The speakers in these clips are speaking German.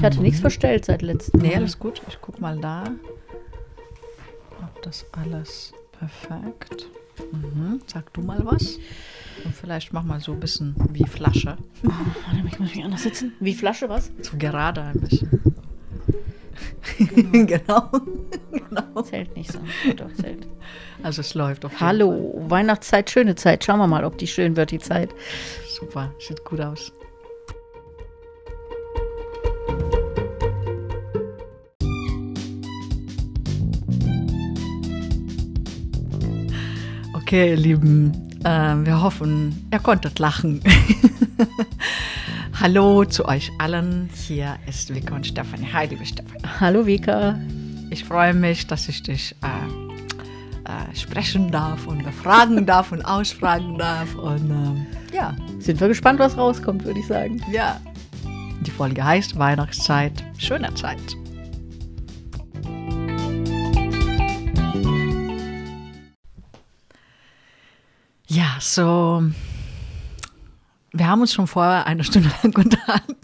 Ich hatte nichts verstellt seit letztem Nee, Mal. alles gut. Ich guck mal da. Ob das alles perfekt. Mhm. Sag du mal was. Und vielleicht mach mal so ein bisschen wie Flasche. Warte, ich muss mich anders sitzen. Wie Flasche, was? So gerade ein bisschen. genau. genau. Zählt nicht so. Doch, zählt. Also es läuft auf jeden Hallo, Weihnachtszeit, schöne Zeit. Schauen wir mal, ob die schön wird, die Zeit. Fall. Super, sieht gut aus. Okay, ihr Lieben, äh, wir hoffen, ihr konntet lachen. Hallo zu euch allen. Hier ist Vika und Stefanie. Hi, liebe Stefanie. Hallo, Vika. Ich freue mich, dass ich dich äh, äh, sprechen darf und befragen darf und ausfragen darf. Und ähm, ja, Sind wir gespannt, was rauskommt, würde ich sagen. ja. Die Folge heißt Weihnachtszeit, schöne Zeit. So. Wir haben uns schon vorher eine Stunde lang unterhalten.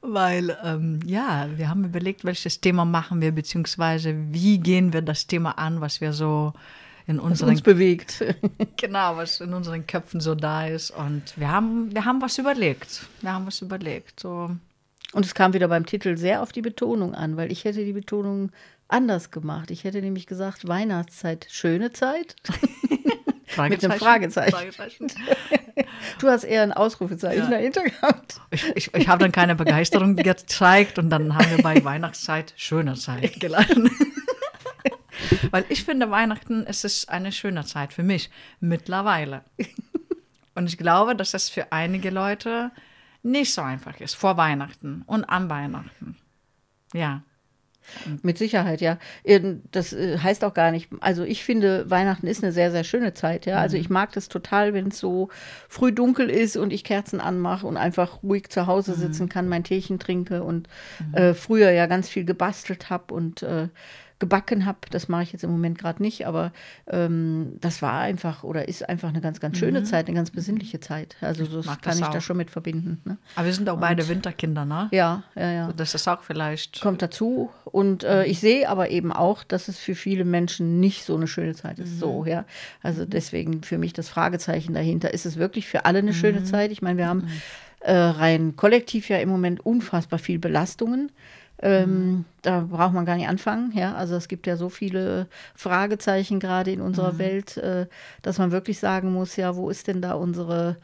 Weil, ähm, ja, wir haben überlegt, welches Thema machen wir, beziehungsweise wie gehen wir das Thema an, was wir so in Was unseren uns bewegt. Genau, was in unseren Köpfen so da ist. Und wir haben, wir haben was überlegt. Wir haben was überlegt. So, Und es kam wieder beim Titel sehr auf die Betonung an, weil ich hätte die Betonung anders gemacht. Ich hätte nämlich gesagt, Weihnachtszeit, schöne Zeit. Mit einem Fragezeichen. Fragezeichen. Du hast eher ein Ausrufezeichen Ja. dahinter gehabt. Ich, ich, ich habe dann keine Begeisterung gezeigt und dann haben wir bei Weihnachtszeit schöne Zeit geladen. Weil ich finde, Weihnachten es ist eine schöne Zeit für mich mittlerweile. Und ich glaube, dass das für einige Leute nicht so einfach ist vor Weihnachten und an Weihnachten. Ja. Mit Sicherheit, ja. Ähm, Das äh, heißt auch gar nicht, also ich finde, Weihnachten ist eine sehr, sehr schöne Zeit, ja. Also ich mag das total, wenn es so früh dunkel ist und ich Kerzen anmache und einfach ruhig zu Hause sitzen kann, mein Teechen trinke und äh, früher ja ganz viel gebastelt habe und äh, gebacken habe. Das mache ich jetzt im Moment gerade nicht, aber ähm, das war einfach oder ist einfach eine ganz, ganz schöne Zeit, eine ganz besinnliche Zeit. Also das kann das ich da auch. schon mit verbinden. Ne? Aber wir sind auch beide Winterkinder, ne? Ja, ja, ja Das ist auch vielleicht. kommt dazu. Und äh, ich sehe aber eben auch, dass es für viele Menschen nicht so eine schöne Zeit ist. So, ja. Also deswegen für mich das Fragezeichen dahinter. Ist es wirklich für alle eine schöne Zeit? Ich meine, wir haben äh, rein kollektiv ja im Moment unfassbar viel Belastungen. Ähm, Da braucht man gar nicht anfangen, ja. Also es gibt ja so viele Fragezeichen gerade in unserer Welt, äh, dass man wirklich sagen muss, ja, wo ist denn da unsere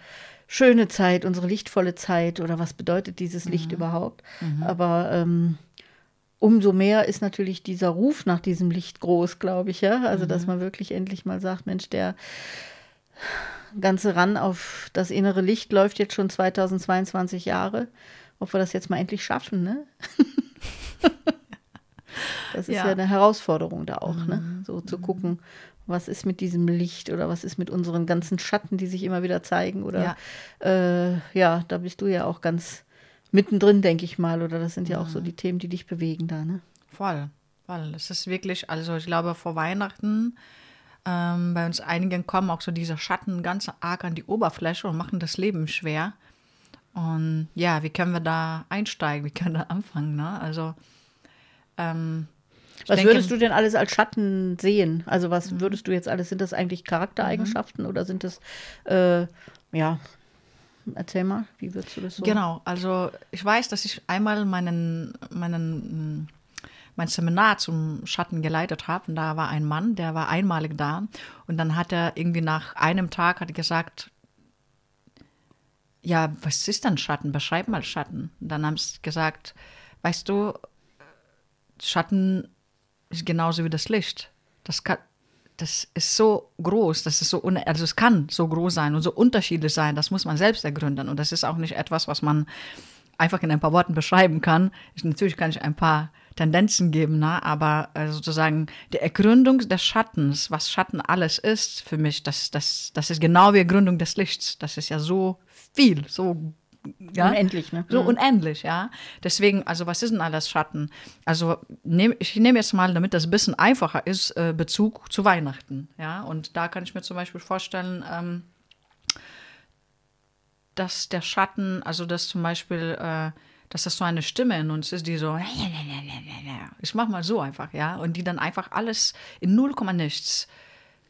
schöne Zeit, unsere lichtvolle Zeit oder was bedeutet dieses Licht überhaupt? Aber ähm, umso mehr ist natürlich dieser Ruf nach diesem Licht groß, glaube ich, ja. Also, dass man wirklich endlich mal sagt, Mensch, der ganze Ran auf das innere Licht läuft jetzt schon 2022 Jahre. Ob wir das jetzt mal endlich schaffen, ne? das ist ja. Ja. eine Herausforderung da auch, ne? So zu gucken, was ist mit diesem Licht oder was ist mit unseren ganzen Schatten, die sich immer wieder zeigen oder ja, äh, ja da bist du ja auch ganz mittendrin, denke ich mal, oder das sind ja auch so die Themen, die dich bewegen da, ne? Voll, voll. Es ist wirklich, also ich glaube, vor Weihnachten ähm, bei uns einigen kommen auch so diese Schatten ganz arg an die Oberfläche und machen das Leben schwer. Und ja, wie können wir da einsteigen? Wie können wir da anfangen? Ne? Also, ähm, Was denke- würdest du denn alles als Schatten sehen? Also was würdest du jetzt alles, sind das eigentlich Charaktereigenschaften oder sind das, äh, ja, erzähl mal, wie würdest du das so? Genau, also ich weiß, dass ich einmal meinen, meinen, mein Seminar zum Schatten geleitet habe und da war ein Mann, der war einmalig da und dann hat er irgendwie nach einem Tag hat gesagt, ja, was ist denn Schatten? Beschreib mal Schatten. Und dann haben sie gesagt, weißt du, Schatten ist genauso wie das Licht. Das kann, das ist so groß, das ist so, also es kann so groß sein und so unterschiedlich sein, das muss man selbst ergründen. Und das ist auch nicht etwas, was man einfach in ein paar Worten beschreiben kann. Ich, natürlich kann ich ein paar Tendenzen geben, ne? aber äh, sozusagen die Ergründung des Schattens, was Schatten alles ist für mich, das, das, das ist genau wie Ergründung des Lichts. Das ist ja so viel, so ja? Unendlich, ne? So unendlich, ja. Deswegen, also was ist denn alles Schatten? Also nehm, ich nehme jetzt mal, damit das ein bisschen einfacher ist, äh, Bezug zu Weihnachten, ja. Und da kann ich mir zum Beispiel vorstellen, ähm, dass der Schatten, also dass zum Beispiel äh, dass das so eine Stimme in uns ist, die so, ich mach mal so einfach, ja, und die dann einfach alles in null Komma nichts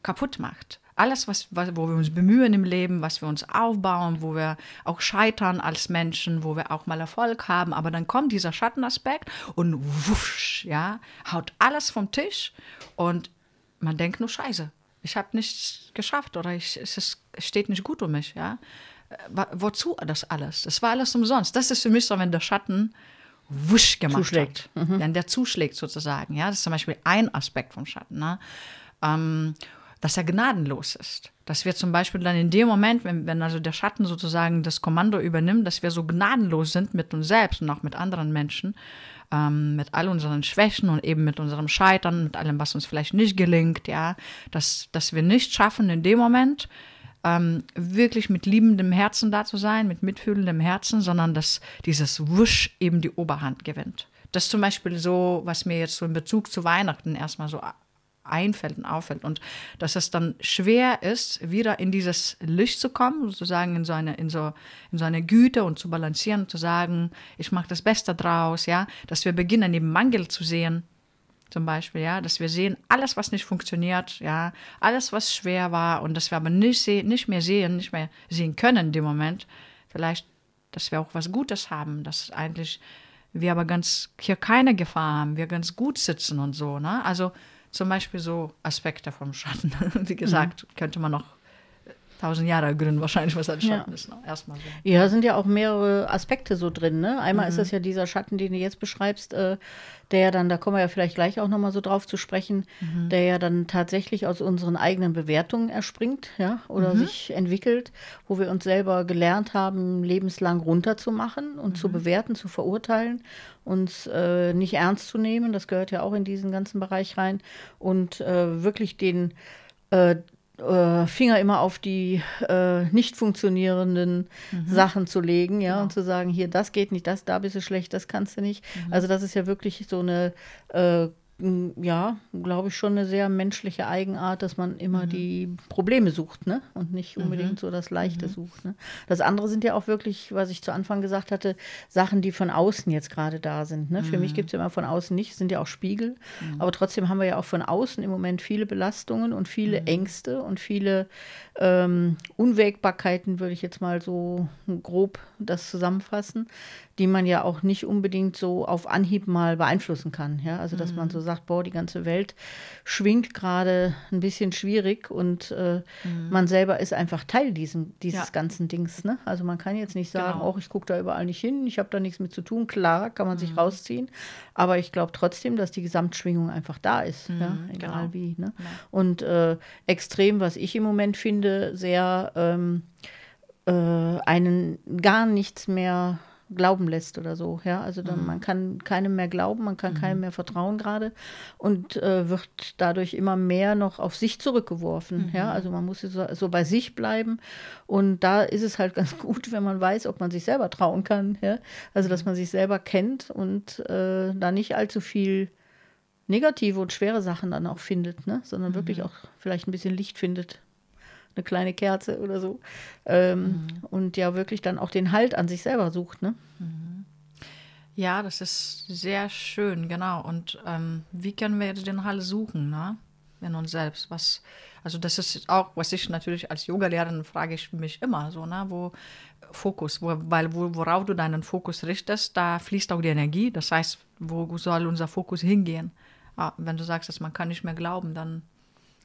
kaputt macht. Alles, was, was, wo wir uns bemühen im Leben, was wir uns aufbauen, wo wir auch scheitern als Menschen, wo wir auch mal Erfolg haben, aber dann kommt dieser Schattenaspekt und wusch, ja, haut alles vom Tisch und man denkt nur Scheiße, ich habe nichts geschafft oder ich, es, ist, es steht nicht gut um mich, ja. Wozu das alles? Das war alles umsonst. Das ist für mich so, wenn der Schatten wusch gemacht Zuschlägt. hat. Wenn der zuschlägt sozusagen, ja. Das ist zum Beispiel ein Aspekt vom Schatten, ne? Ähm, dass er gnadenlos ist. Dass wir zum Beispiel dann in dem Moment, wenn, wenn also der Schatten sozusagen das Kommando übernimmt, dass wir so gnadenlos sind mit uns selbst und auch mit anderen Menschen, ähm, mit all unseren Schwächen und eben mit unserem Scheitern, mit allem, was uns vielleicht nicht gelingt, ja, dass, dass wir nicht schaffen, in dem Moment ähm, wirklich mit liebendem Herzen da zu sein, mit mitfühlendem Herzen, sondern dass dieses Wusch eben die Oberhand gewinnt. Das ist zum Beispiel so, was mir jetzt so in Bezug zu Weihnachten erstmal so einfällt und auffällt. Und dass es dann schwer ist, wieder in dieses Licht zu kommen, sozusagen in so eine, in so, in so eine Güte und zu balancieren, zu sagen, ich mache das Beste draus, ja, dass wir beginnen, eben Mangel zu sehen, zum Beispiel, ja, dass wir sehen, alles, was nicht funktioniert, ja, alles, was schwer war und dass wir aber nicht, sehen, nicht mehr sehen, nicht mehr sehen können in dem Moment, vielleicht, dass wir auch was Gutes haben, dass eigentlich wir aber ganz hier keine Gefahr haben, wir ganz gut sitzen und so, ne, also zum Beispiel so Aspekte vom Schatten. Wie gesagt, mhm. könnte man noch tausend Jahre gründen, wahrscheinlich, was ein Schatten ja. ist. Ne? Erstmal so. Ja, sind ja auch mehrere Aspekte so drin. Ne? Einmal mhm. ist das ja dieser Schatten, den du jetzt beschreibst, äh, der ja dann, da kommen wir ja vielleicht gleich auch nochmal so drauf zu sprechen, mhm. der ja dann tatsächlich aus unseren eigenen Bewertungen erspringt, ja, oder mhm. sich entwickelt, wo wir uns selber gelernt haben, lebenslang runterzumachen und zu mhm. bewerten, zu verurteilen, uns äh, nicht ernst zu nehmen. Das gehört ja auch in diesen ganzen Bereich rein. Und äh, wirklich den äh, Finger immer auf die äh, nicht funktionierenden mhm. Sachen zu legen, ja, genau. und zu sagen, hier, das geht nicht, das, da bist du schlecht, das kannst du nicht. Mhm. Also das ist ja wirklich so eine äh, ja, glaube ich, schon eine sehr menschliche Eigenart, dass man immer mhm. die Probleme sucht, ne? Und nicht mhm. unbedingt mhm. so das Leichte mhm. sucht. Ne? Das andere sind ja auch wirklich, was ich zu Anfang gesagt hatte, Sachen, die von außen jetzt gerade da sind. Ne? Für mich mhm. gibt es ja immer von außen nicht, sind ja auch Spiegel. Mhm. Aber trotzdem haben wir ja auch von außen im Moment viele Belastungen und viele Ängste und viele ähm, Unwägbarkeiten, würde ich jetzt mal so grob das zusammenfassen, die man ja auch nicht unbedingt so auf Anhieb mal beeinflussen kann. Ja? Also dass mhm. man so sagt, boah, die ganze Welt schwingt gerade ein bisschen schwierig und äh, mhm. man selber ist einfach Teil diesem, dieses ja. ganzen Dings. Ne? Also man kann jetzt nicht sagen, genau. oh, ich gucke da überall nicht hin, ich habe da nichts mit zu tun. Klar, kann man mhm. sich rausziehen, aber ich glaube trotzdem, dass die Gesamtschwingung einfach da ist, ja? Mhm, egal genau. wie. Ne? Ja. Und äh, extrem, was ich im Moment finde, sehr ähm, äh, einen gar nichts mehr glauben lässt oder so. Ja, also dann, mhm. man kann keinem mehr glauben, man kann mhm. keinem mehr vertrauen gerade und äh, wird dadurch immer mehr noch auf sich zurückgeworfen. Mhm. Ja, also man muss so, so, bei sich bleiben und da ist es halt ganz gut, wenn man weiß, ob man sich selber trauen kann. Ja, also dass mhm. man sich selber kennt und äh, da nicht allzu viel negative und schwere Sachen dann auch findet, ne? sondern wirklich mhm. auch vielleicht ein bisschen Licht findet eine kleine Kerze oder so. Ähm, mhm. Und ja, wirklich dann auch den Halt an sich selber sucht. Ne? Mhm. Ja, das ist sehr schön, genau. Und ähm, wie können wir jetzt den Halt suchen, ne? in uns selbst? Was, also das ist auch, was ich natürlich als Yogalehrerin frage ich mich immer so, ne? wo Fokus, wo, weil wo, worauf du deinen Fokus richtest, da fließt auch die Energie. Das heißt, wo soll unser Fokus hingehen? Ah, wenn du sagst, dass man kann nicht mehr glauben, dann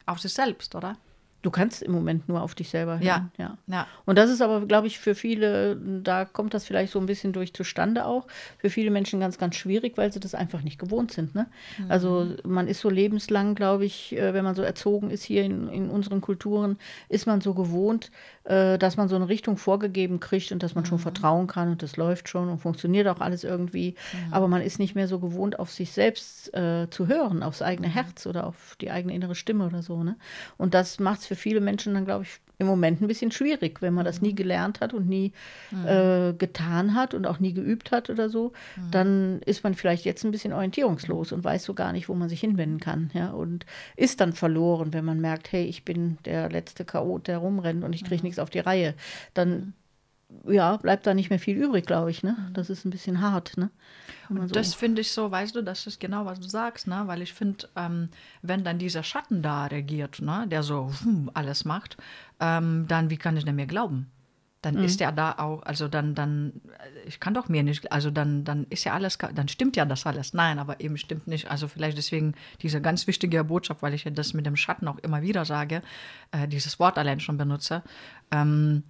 auf sich selbst, oder? Du kannst im Moment nur auf dich selber hören. Ja. ja. ja. Und das ist aber, glaube ich, für viele, da kommt das vielleicht so ein bisschen durch zustande auch, für viele Menschen ganz, ganz schwierig, weil sie das einfach nicht gewohnt sind. Ne? Mhm. Also man ist so lebenslang, glaube ich, äh, wenn man so erzogen ist hier in, in unseren Kulturen, ist man so gewohnt, äh, dass man so eine Richtung vorgegeben kriegt und dass man mhm. schon vertrauen kann und das läuft schon und funktioniert auch alles irgendwie. Mhm. Aber man ist nicht mehr so gewohnt, auf sich selbst äh, zu hören, aufs eigene mhm. Herz oder auf die eigene innere Stimme oder so. Ne? Und das macht es für viele Menschen dann, glaube ich, im Moment ein bisschen schwierig, wenn man das nie mhm. gelernt hat und nie mhm. äh, getan hat und auch nie geübt hat oder so, mhm. dann ist man vielleicht jetzt ein bisschen orientierungslos und weiß so gar nicht, wo man sich hinwenden kann, ja, und ist dann verloren, wenn man merkt, hey, ich bin der letzte Chaot, der rumrennt und ich kriege mhm. nichts auf die Reihe. Dann mhm ja, bleibt da nicht mehr viel übrig, glaube ich. Ne? Das ist ein bisschen hart. Ne? Und so das finde ich so, weißt du, das ist genau, was du sagst, ne? weil ich finde, ähm, wenn dann dieser Schatten da regiert, ne? der so hm, alles macht, ähm, dann wie kann ich denn mir glauben? Dann mhm. ist ja da auch, also dann, dann, ich kann doch mir nicht, also dann, dann ist ja alles, dann stimmt ja das alles. Nein, aber eben stimmt nicht. Also vielleicht deswegen diese ganz wichtige Botschaft, weil ich ja das mit dem Schatten auch immer wieder sage, äh, dieses Wort allein schon benutze. Ähm,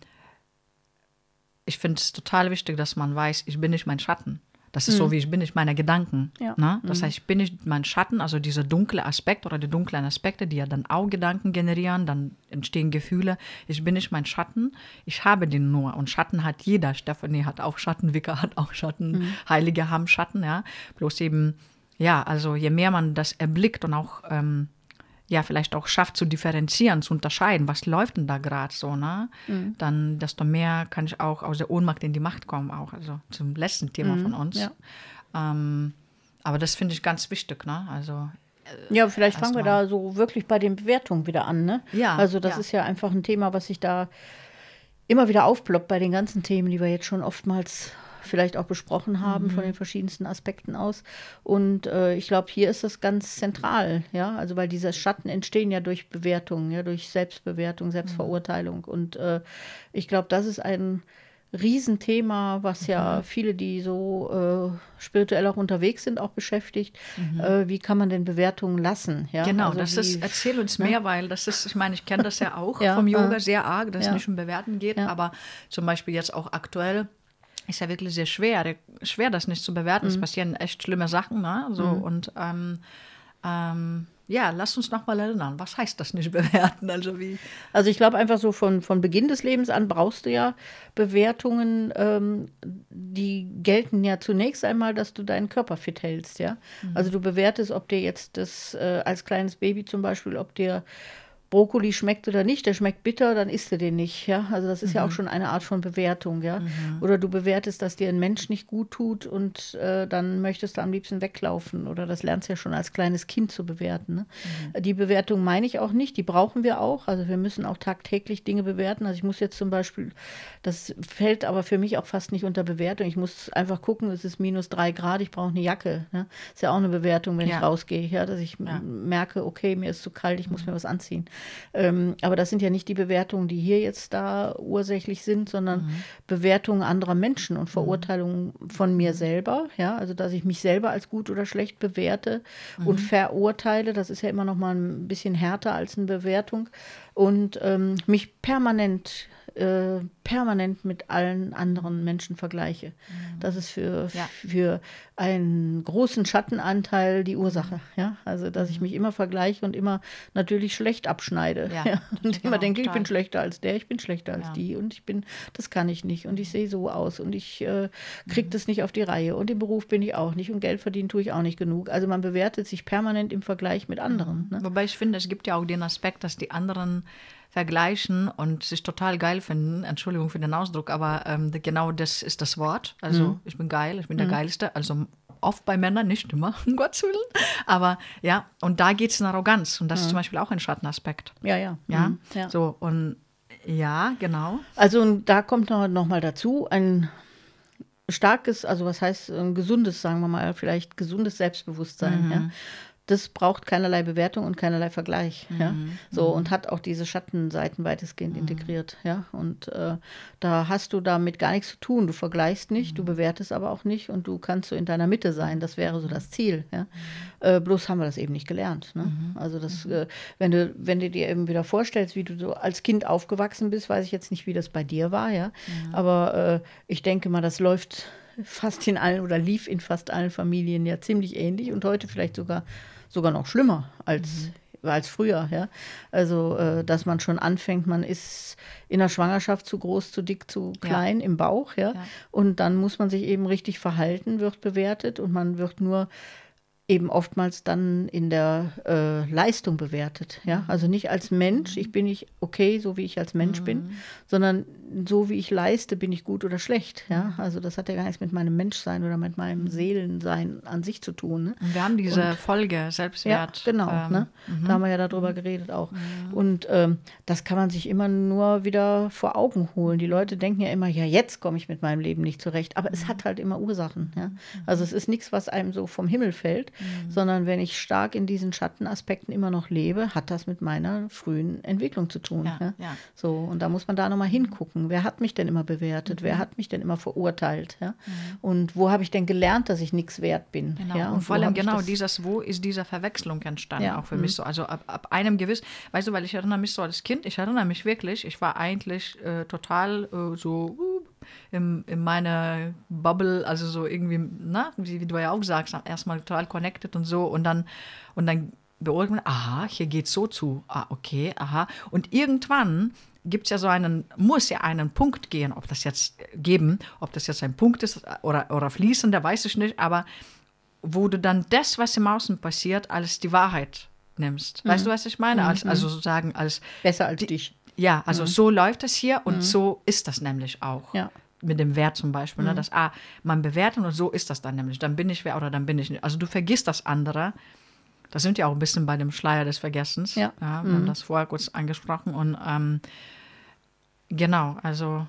ich finde es total wichtig, dass man weiß, ich bin nicht mein Schatten. Das ist mhm. so, wie ich bin nicht meine Gedanken. Ja. Ne? Das mhm. heißt, ich bin nicht mein Schatten, also dieser dunkle Aspekt oder die dunklen Aspekte, die ja dann auch Gedanken generieren, dann entstehen Gefühle. Ich bin nicht mein Schatten, ich habe den nur. Und Schatten hat jeder. Stephanie hat auch Schatten, Wicca hat auch Schatten, mhm. Heilige haben Schatten, ja. Bloß eben, ja, also je mehr man das erblickt und auch ähm, ja vielleicht auch schafft zu differenzieren, zu unterscheiden, was läuft denn da gerade so, ne? Mhm. Dann desto mehr kann ich auch aus der Ohnmacht in die Macht kommen, auch also zum letzten Thema mhm. von uns. Ja. Ähm, aber das finde ich ganz wichtig, ne? Also äh, ja, vielleicht fangen wir da so wirklich bei den Bewertungen wieder an, ne? Ja. Also das ja. ist ja einfach ein Thema, was sich da immer wieder aufploppt bei den ganzen Themen, die wir jetzt schon oftmals vielleicht auch besprochen haben, mhm. von den verschiedensten Aspekten aus. Und äh, ich glaube, hier ist das ganz zentral, ja, also weil diese Schatten entstehen ja durch Bewertung, ja, durch Selbstbewertung, Selbstverurteilung. Mhm. Und äh, ich glaube, das ist ein Riesenthema, was ja mhm. viele, die so äh, spirituell auch unterwegs sind, auch beschäftigt. Mhm. Äh, wie kann man denn Bewertungen lassen? Ja? Genau, also das wie, ist, erzähl uns ne? mehr, weil das ist, ich meine, ich kenne das ja auch ja, vom Yoga sehr arg, dass ja. es nicht um Bewerten geht, ja. aber zum Beispiel jetzt auch aktuell ist ja wirklich sehr schwer, schwer das nicht zu bewerten. Mhm. Es passieren echt schlimme Sachen, ne? So mhm. und ähm, ähm, ja, lass uns noch mal erinnern. Was heißt das nicht bewerten? Also wie? Also ich glaube einfach so von, von Beginn des Lebens an brauchst du ja Bewertungen, ähm, die gelten ja zunächst einmal, dass du deinen Körper fit hältst, ja. Mhm. Also du bewertest, ob dir jetzt das äh, als kleines Baby zum Beispiel, ob dir Brokkoli schmeckt oder nicht, der schmeckt bitter, dann isst du den nicht. Ja? Also das ist mhm. ja auch mhm. schon eine Art von Bewertung. Ja? Mhm. Oder du bewertest, dass dir ein Mensch nicht gut tut und äh, dann möchtest du am liebsten weglaufen. Oder das lernst du ja schon als kleines Kind zu bewerten. Ne? Mhm. Die Bewertung meine ich auch nicht, die brauchen wir auch. Also wir müssen auch tagtäglich Dinge bewerten. Also ich muss jetzt zum Beispiel, das fällt aber für mich auch fast nicht unter Bewertung. Ich muss einfach gucken, es ist minus drei Grad, ich brauche eine Jacke. Ne? Ist ja auch eine Bewertung, wenn ja. ich rausgehe, ja? dass ich ja. merke, okay, mir ist zu kalt, ich muss mhm. mir was anziehen. Ähm, aber das sind ja nicht die Bewertungen, die hier jetzt da ursächlich sind, sondern mhm. Bewertungen anderer Menschen und Verurteilungen mhm. von mir selber. Ja, also dass ich mich selber als gut oder schlecht bewerte mhm. und verurteile. Das ist ja immer noch mal ein bisschen härter als eine Bewertung und ähm, mich permanent äh, permanent mit allen anderen Menschen vergleiche. Mhm. Das ist für, ja. für einen großen Schattenanteil die Ursache. Ja? Also, dass ich mhm. mich immer vergleiche und immer natürlich schlecht abschneide. Ja, ja? Und immer denke, ich bin schlechter als der, ich bin schlechter als die und ich bin, das kann ich nicht und ich sehe so aus und ich äh, kriege mhm. das nicht auf die Reihe und im Beruf bin ich auch nicht und Geld verdienen tue ich auch nicht genug. Also man bewertet sich permanent im Vergleich mit anderen. Mhm. Ne? Wobei ich finde, es gibt ja auch den Aspekt, dass die anderen vergleichen und sich total geil finden. Entschuldigung für den Ausdruck, aber ähm, genau das ist das Wort. Also mhm. ich bin geil, ich bin der mhm. Geilste. Also oft bei Männern, nicht immer, um Gottes Willen. Aber ja, und da geht es in Arroganz. Und das mhm. ist zum Beispiel auch ein Schattenaspekt. Ja, ja. Ja, mhm. ja. so und ja, genau. Also und da kommt noch, noch mal dazu ein starkes, also was heißt ein gesundes, sagen wir mal, vielleicht gesundes Selbstbewusstsein. Ja? Mhm das braucht keinerlei Bewertung und keinerlei Vergleich. Mhm. Ja? So mhm. und hat auch diese Schattenseiten weitestgehend mhm. integriert. Ja? Und äh, da hast du damit gar nichts zu tun. Du vergleichst nicht, mhm. du bewertest aber auch nicht und du kannst so in deiner Mitte sein. Das wäre so das Ziel. Ja? Mhm. Äh, bloß haben wir das eben nicht gelernt. Ne? Mhm. Also das, äh, wenn du, wenn du dir eben wieder vorstellst, wie du so als Kind aufgewachsen bist, weiß ich jetzt nicht, wie das bei dir war, ja. Aber äh, ich denke mal, das läuft fast in allen oder lief in fast allen Familien ja ziemlich ähnlich und heute vielleicht sogar sogar noch schlimmer als, mhm. als früher. Ja? Also, äh, dass man schon anfängt, man ist in der Schwangerschaft zu groß, zu dick, zu klein ja. im Bauch. Ja? ja? Und dann muss man sich eben richtig verhalten, wird bewertet und man wird nur eben oftmals dann in der äh, Leistung bewertet. Ja? Mhm. Also nicht als Mensch, ich bin nicht okay, so wie ich als Mensch mhm. bin, sondern so wie ich leiste, bin ich gut oder schlecht. Ja? Also das hat ja gar nichts mit meinem Menschsein oder mit meinem Seelensein an sich zu tun. Ne? Und wir haben diese und, Folge Selbstwert. Ja, genau. Ähm, ne? Da haben wir ja darüber geredet auch. Und ähm, das kann man sich immer nur wieder vor Augen holen. Die Leute denken ja immer, ja, jetzt komme ich mit meinem Leben nicht zurecht. Aber es hat halt immer Ursachen. Ja? Also es ist nichts, was einem so vom Himmel fällt, sondern wenn ich stark in diesen Schattenaspekten immer noch lebe, hat das mit meiner frühen Entwicklung zu tun. Ja, ja. So, und da muss man da nochmal hingucken. Wer hat mich denn immer bewertet? Mhm. Wer hat mich denn immer verurteilt? Ja? Mhm. Und wo habe ich denn gelernt, dass ich nichts wert bin? Genau. Ja? Und, und vor allem genau dieses, wo ist diese Verwechslung entstanden, ja. auch für mhm. mich so. Also ab, ab einem gewissen, weißt du, weil ich erinnere mich so als Kind, ich erinnere mich wirklich, ich war eigentlich äh, total äh, so uh, in, in meiner Bubble, also so irgendwie, na, wie, wie du ja auch sagst, erstmal total connected und so und dann, und dann beurteilt man, aha, hier geht so zu, ah, okay, aha. Und irgendwann gibt es ja so einen, muss ja einen Punkt gehen, ob das jetzt geben, ob das jetzt ein Punkt ist oder, oder fließender, weiß ich nicht, aber wo du dann das, was im Außen passiert, als die Wahrheit nimmst. Mhm. Weißt du, was ich meine? Als, mhm. also sozusagen als. Besser als die, dich. Ja, also mhm. so läuft es hier und mhm. so ist das nämlich auch. Ja. Mit dem Wert zum Beispiel, ne? Mhm. dass ah, man bewertet und so ist das dann nämlich. Dann bin ich wer oder dann bin ich nicht. Also du vergisst das andere. Da sind ja auch ein bisschen bei dem Schleier des Vergessens. Ja. ja wir haben das vorher kurz angesprochen und ähm, Genau, also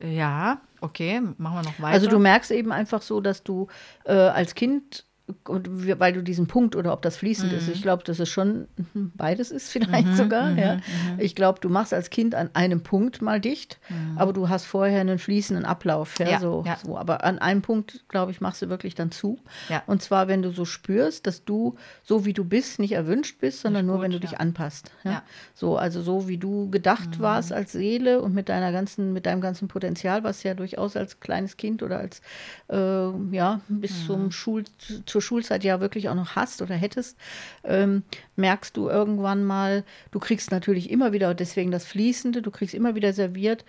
ja, okay, machen wir noch weiter. Also du merkst eben einfach so, dass du äh, als Kind und weil du diesen Punkt oder ob das fließend mhm. ist, ich glaube, dass es schon mhm, beides ist vielleicht mhm, sogar. Mhm, ja. Mhm. Ich glaube, du machst als Kind an einem Punkt mal dicht, mhm. aber du hast vorher einen fließenden Ablauf. Ja, ja, so, ja. so. Aber an einem Punkt, glaube ich, machst du wirklich dann zu. Und zwar, wenn du so spürst, dass du so wie du bist nicht erwünscht bist, sondern nur, wenn du dich anpasst. Ja. So, also so wie du gedacht warst als Seele und mit deiner ganzen, mit deinem ganzen Potenzial, was ja durchaus als kleines Kind oder als äh, ja bis zum Schul zur Schulzeit ja wirklich auch noch hast oder hättest, ähm, merkst du irgendwann mal, du kriegst natürlich immer wieder, deswegen das Fließende, du kriegst immer wieder serviert,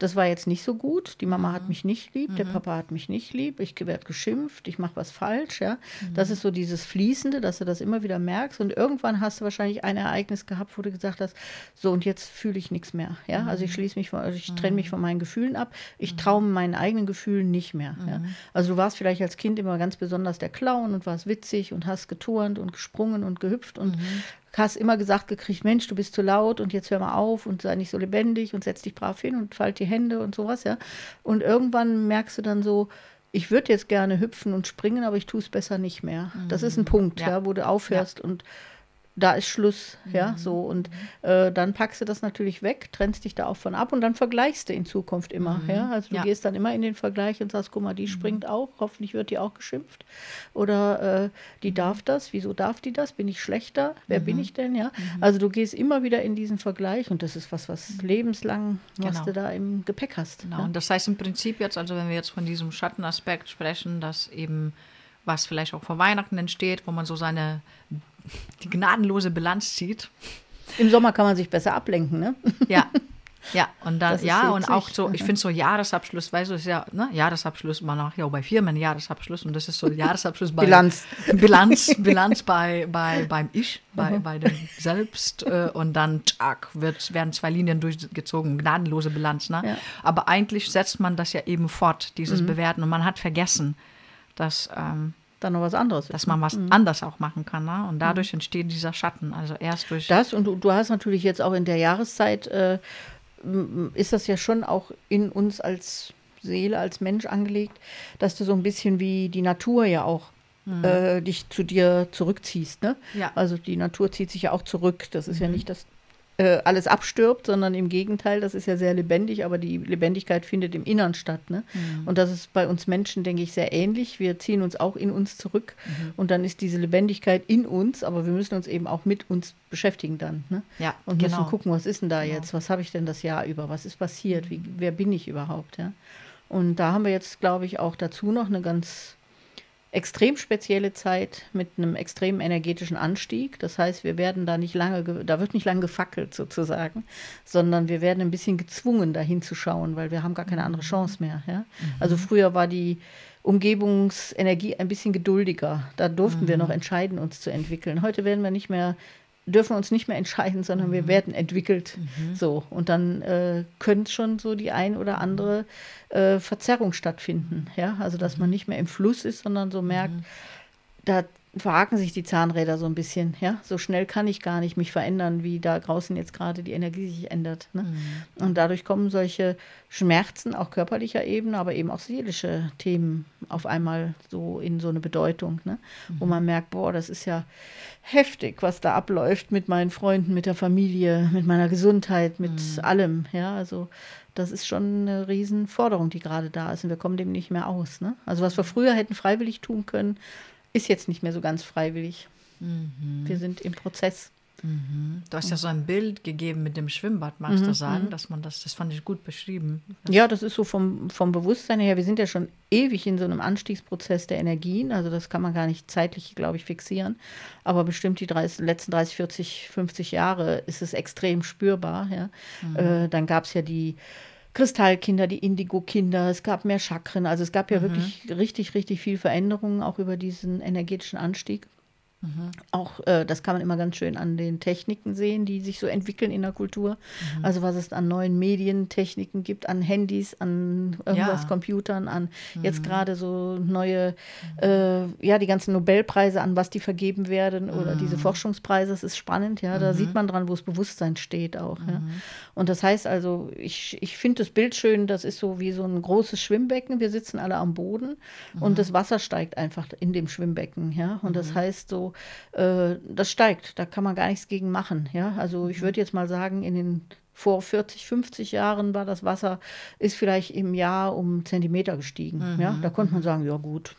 das war jetzt nicht so gut. Die Mama mhm. hat mich nicht lieb, mhm. der Papa hat mich nicht lieb, ich werde geschimpft, ich mache was falsch. Ja? Mhm. Das ist so dieses Fließende, dass du das immer wieder merkst. Und irgendwann hast du wahrscheinlich ein Ereignis gehabt, wo du gesagt hast, so und jetzt fühle ich nichts mehr. Ja? Also ich mhm. schließe mich von, also ich trenne mich mhm. von meinen Gefühlen ab. Ich mhm. traue meinen eigenen Gefühlen nicht mehr. Ja? Also du warst vielleicht als Kind immer ganz besonders der Clown und warst witzig und hast geturnt und gesprungen und gehüpft und hast immer gesagt gekriegt, Mensch, du bist zu laut und jetzt hör mal auf und sei nicht so lebendig und setz dich brav hin und falt die Hände und sowas, ja. Und irgendwann merkst du dann so, ich würde jetzt gerne hüpfen und springen, aber ich tue es besser nicht mehr. Mhm. Das ist ein. Punkt, ja. ja wo du aufhörst ja. und da ist Schluss, mhm. ja, so und äh, dann packst du das natürlich weg, trennst dich da auch von ab und dann vergleichst du in Zukunft immer, mhm. ja, also du ja. gehst dann immer in den Vergleich und sagst, guck mal, die mhm. springt auch, hoffentlich wird die auch geschimpft oder äh, die darf das, wieso darf die das, bin ich schlechter, wer bin mhm. ich denn, ja, mhm. also du gehst immer wieder in diesen Vergleich und das ist was, was mhm. lebenslang, was genau. du da im Gepäck hast. Genau, ja? und das heißt im Prinzip jetzt, also wenn wir jetzt von diesem Schattenaspekt sprechen, dass eben was vielleicht auch vor Weihnachten entsteht, wo man so seine die gnadenlose Bilanz zieht. Im Sommer kann man sich besser ablenken, ne? Ja. Ja, und dann, ja, und auch so, ich finde so Jahresabschluss, weißt du, ist ja, ne, Jahresabschluss, man macht ja auch bei Firmen Jahresabschluss und das ist so Jahresabschluss bei Bilanz. Bilanz, Bilanz bei, bei, beim Ich, bei, mhm. bei dem Selbst äh, und dann, tschak, wird, werden zwei Linien durchgezogen, gnadenlose Bilanz, ne? Ja. Aber eigentlich setzt man das ja eben fort, dieses mhm. Bewerten und man hat vergessen, dass, ähm, dann noch was anderes. Dass man was mhm. anders auch machen kann. Ne? Und dadurch mhm. entsteht dieser Schatten. Also erst durch. Das und du, du hast natürlich jetzt auch in der Jahreszeit, äh, ist das ja schon auch in uns als Seele, als Mensch angelegt, dass du so ein bisschen wie die Natur ja auch mhm. äh, dich zu dir zurückziehst. Ne? Ja. Also die Natur zieht sich ja auch zurück. Das ist ja mhm. nicht das äh, alles abstirbt, sondern im Gegenteil, das ist ja sehr lebendig, aber die Lebendigkeit findet im Innern statt. Ne? Mhm. Und das ist bei uns Menschen, denke ich, sehr ähnlich. Wir ziehen uns auch in uns zurück mhm. und dann ist diese Lebendigkeit in uns, aber wir müssen uns eben auch mit uns beschäftigen dann. Ne? Ja, und genau. müssen gucken, was ist denn da genau. jetzt? Was habe ich denn das Jahr über? Was ist passiert? Wie, wer bin ich überhaupt? Ja? Und da haben wir jetzt, glaube ich, auch dazu noch eine ganz extrem spezielle Zeit mit einem extremen energetischen Anstieg. Das heißt, wir werden da nicht lange, da wird nicht lange gefackelt sozusagen, sondern wir werden ein bisschen gezwungen, da hinzuschauen, weil wir haben gar keine andere Chance mehr. Ja? Mhm. Also früher war die Umgebungsenergie ein bisschen geduldiger. Da durften mhm. wir noch entscheiden, uns zu entwickeln. Heute werden wir nicht mehr dürfen uns nicht mehr entscheiden, sondern mhm. wir werden entwickelt. Mhm. So. Und dann äh, könnte schon so die ein oder andere äh, Verzerrung stattfinden. Ja, also dass man mhm. nicht mehr im Fluss ist, sondern so merkt, mhm. da verhaken sich die Zahnräder so ein bisschen. Ja, so schnell kann ich gar nicht mich verändern, wie da draußen jetzt gerade die Energie sich ändert. Ne? Mhm. Und dadurch kommen solche Schmerzen, auch körperlicher Ebene, aber eben auch seelische Themen auf einmal so in so eine Bedeutung, ne? Mhm. wo man merkt, boah, das ist ja heftig, was da abläuft mit meinen Freunden, mit der Familie, mit meiner Gesundheit, mit mhm. allem. Ja, also das ist schon eine Riesenforderung, die gerade da ist und wir kommen dem nicht mehr aus. Ne? Also was wir früher hätten freiwillig tun können, ist jetzt nicht mehr so ganz freiwillig. Mhm. Wir sind im Prozess. Mhm. Du hast ja so ein Bild gegeben mit dem Schwimmbad, magst mhm. du sagen, mhm. dass man das, das fand ich gut beschrieben. Das ja, das ist so vom, vom Bewusstsein her, wir sind ja schon ewig in so einem Anstiegsprozess der Energien, also das kann man gar nicht zeitlich, glaube ich, fixieren, aber bestimmt die 30, letzten 30, 40, 50 Jahre ist es extrem spürbar. Ja? Mhm. Äh, dann gab es ja die Kristallkinder, die Indigo-Kinder, es gab mehr Chakren. Also es gab ja mhm. wirklich richtig, richtig viel Veränderungen auch über diesen energetischen Anstieg. Mhm. Auch äh, das kann man immer ganz schön an den Techniken sehen, die sich so entwickeln in der Kultur. Mhm. Also was es an neuen Medientechniken gibt, an Handys, an irgendwas ja. Computern, an mhm. jetzt gerade so neue, äh, ja, die ganzen Nobelpreise, an was die vergeben werden oder diese mhm. Forschungspreise. Das ist spannend, ja. Da sieht mhm. man dran, wo das Bewusstsein steht auch. Ja. Mhm. Und das heißt also, ich, ich finde das Bild schön, das ist so wie so ein großes Schwimmbecken. Wir sitzen alle am Boden und das Wasser steigt einfach in dem Schwimmbecken, ja. Und das heißt so, äh, das steigt. Da kann man gar nichts gegen machen. Ja? Also ich mhm. würde jetzt mal sagen, in den vor 40, 50 Jahren war das Wasser, ist vielleicht im Jahr um Zentimeter gestiegen. Mhm. Ja? Da konnte man mhm. sagen, ja gut,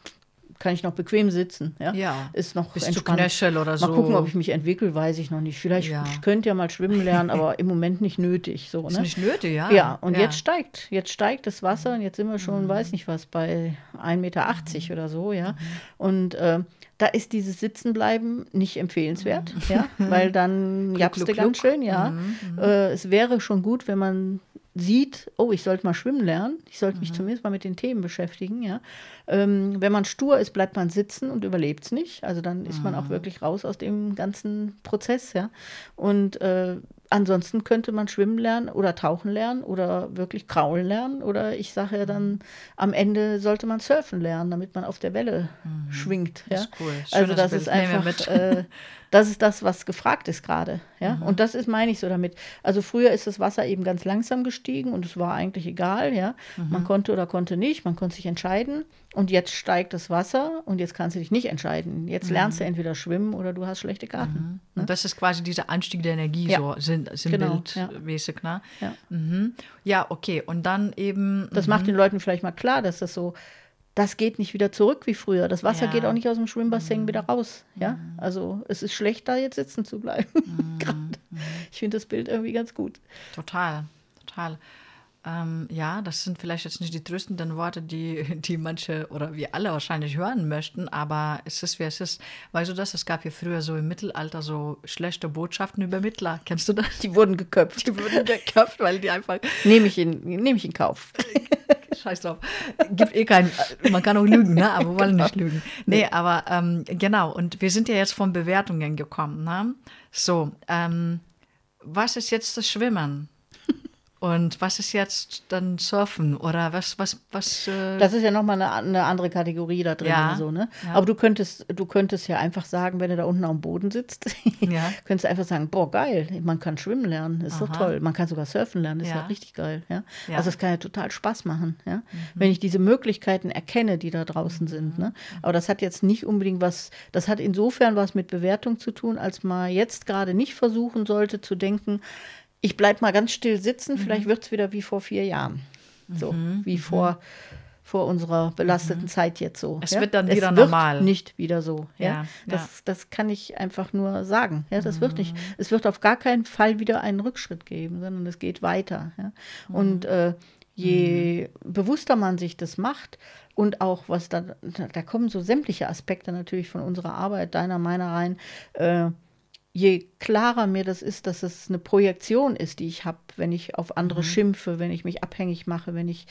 kann ich noch bequem sitzen. Ja, ja. ist noch Bis entspannt. zu Knöchel oder so. Mal gucken, ob ich mich entwickle, weiß ich noch nicht. Vielleicht ja. ich könnte ja mal schwimmen lernen, aber im Moment nicht nötig. So, ist ne? nicht nötig, ja. Ja, und ja. jetzt steigt, jetzt steigt das Wasser und jetzt sind wir schon, mhm. weiß nicht was, bei 1,80 Meter mhm. oder so, ja. Mhm. Und äh, da ist dieses Sitzenbleiben nicht empfehlenswert, mhm. ja, weil dann japst du ganz schön, ja. Mhm, mhm. Äh, es wäre schon gut, wenn man sieht, oh, ich sollte mal schwimmen lernen, ich sollte mich mhm. zumindest mal mit den Themen beschäftigen, ja. Ähm, wenn man stur ist, bleibt man sitzen und überlebt es nicht. Also dann ist man auch mhm. wirklich raus aus dem ganzen Prozess, ja. Und äh, ansonsten könnte man schwimmen lernen oder tauchen lernen oder wirklich kraulen lernen. Oder ich sage ja dann, am Ende sollte man surfen lernen, damit man auf der Welle mhm. schwingt. Ja? Das ist cool. also das ist einfach, äh, das ist das, was gefragt ist gerade. Ja? Mhm. Und das ist, meine ich so damit. Also früher ist das Wasser eben ganz langsam gestiegen und es war eigentlich egal. Ja? Mhm. Man konnte oder konnte nicht, man konnte sich entscheiden. Und jetzt steigt das Wasser und jetzt kannst du dich nicht entscheiden. Jetzt mhm. lernst du entweder schwimmen oder du hast schlechte Karten. Mhm. Ne? Und das ist quasi dieser Anstieg der Energie, ja. so sind, sind genau, bildmäßig, ja. ne? Ja. Mhm. ja, okay. Und dann eben. Das macht mhm. den Leuten vielleicht mal klar, dass das so, das geht nicht wieder zurück wie früher. Das Wasser ja. geht auch nicht aus dem Schwimmbassin mhm. wieder raus. Ja, mhm. also es ist schlecht, da jetzt sitzen zu bleiben. ich finde das Bild irgendwie ganz gut. Total, total. Ähm, ja, das sind vielleicht jetzt nicht die tröstenden Worte, die, die manche oder wir alle wahrscheinlich hören möchten, aber es ist, wie es ist. Weißt du das? Es gab ja früher so im Mittelalter so schlechte Botschaften über Mittler. Kennst du das? Die wurden geköpft. Die wurden geköpft, weil die einfach. Nehme ich, in, nehm ich in Kauf. Scheiß drauf. Gibt eh keinen. Man kann auch lügen, ne? aber wir wollen nicht lügen. Nee, aber ähm, genau. Und wir sind ja jetzt von Bewertungen gekommen. Ne? So, ähm, was ist jetzt das Schwimmen? Und was ist jetzt dann Surfen oder was, was, was? Äh das ist ja nochmal eine, eine andere Kategorie da drin. Ja, so, ne? Ja. Aber du könntest, du könntest ja einfach sagen, wenn du da unten am Boden sitzt, ja. könntest du einfach sagen, boah, geil, man kann schwimmen lernen, ist Aha. so toll. Man kann sogar surfen lernen, ist ja, ja richtig geil. Ja? Also das kann ja total Spaß machen, ja. Mhm. Wenn ich diese Möglichkeiten erkenne, die da draußen mhm. sind. Ne? Aber das hat jetzt nicht unbedingt was, das hat insofern was mit Bewertung zu tun, als man jetzt gerade nicht versuchen sollte zu denken, ich bleibe mal ganz still sitzen, mhm. vielleicht wird es wieder wie vor vier Jahren. So, mhm. wie mhm. vor, vor unserer belasteten mhm. Zeit jetzt so. Es ja? wird dann wieder es normal. Wird nicht wieder so. Ja? ja das, ja. das kann ich einfach nur sagen. Ja, das wird nicht. Mhm. Es wird auf gar keinen Fall wieder einen Rückschritt geben, sondern es geht weiter. Ja? Und äh, je bewusster man sich das macht, und auch was da, da kommen so sämtliche Aspekte natürlich von unserer Arbeit, deiner, meiner rein. Äh, je klarer mir das ist, dass es eine Projektion ist, die ich habe, wenn ich auf andere mhm. schimpfe, wenn ich mich abhängig mache, wenn ich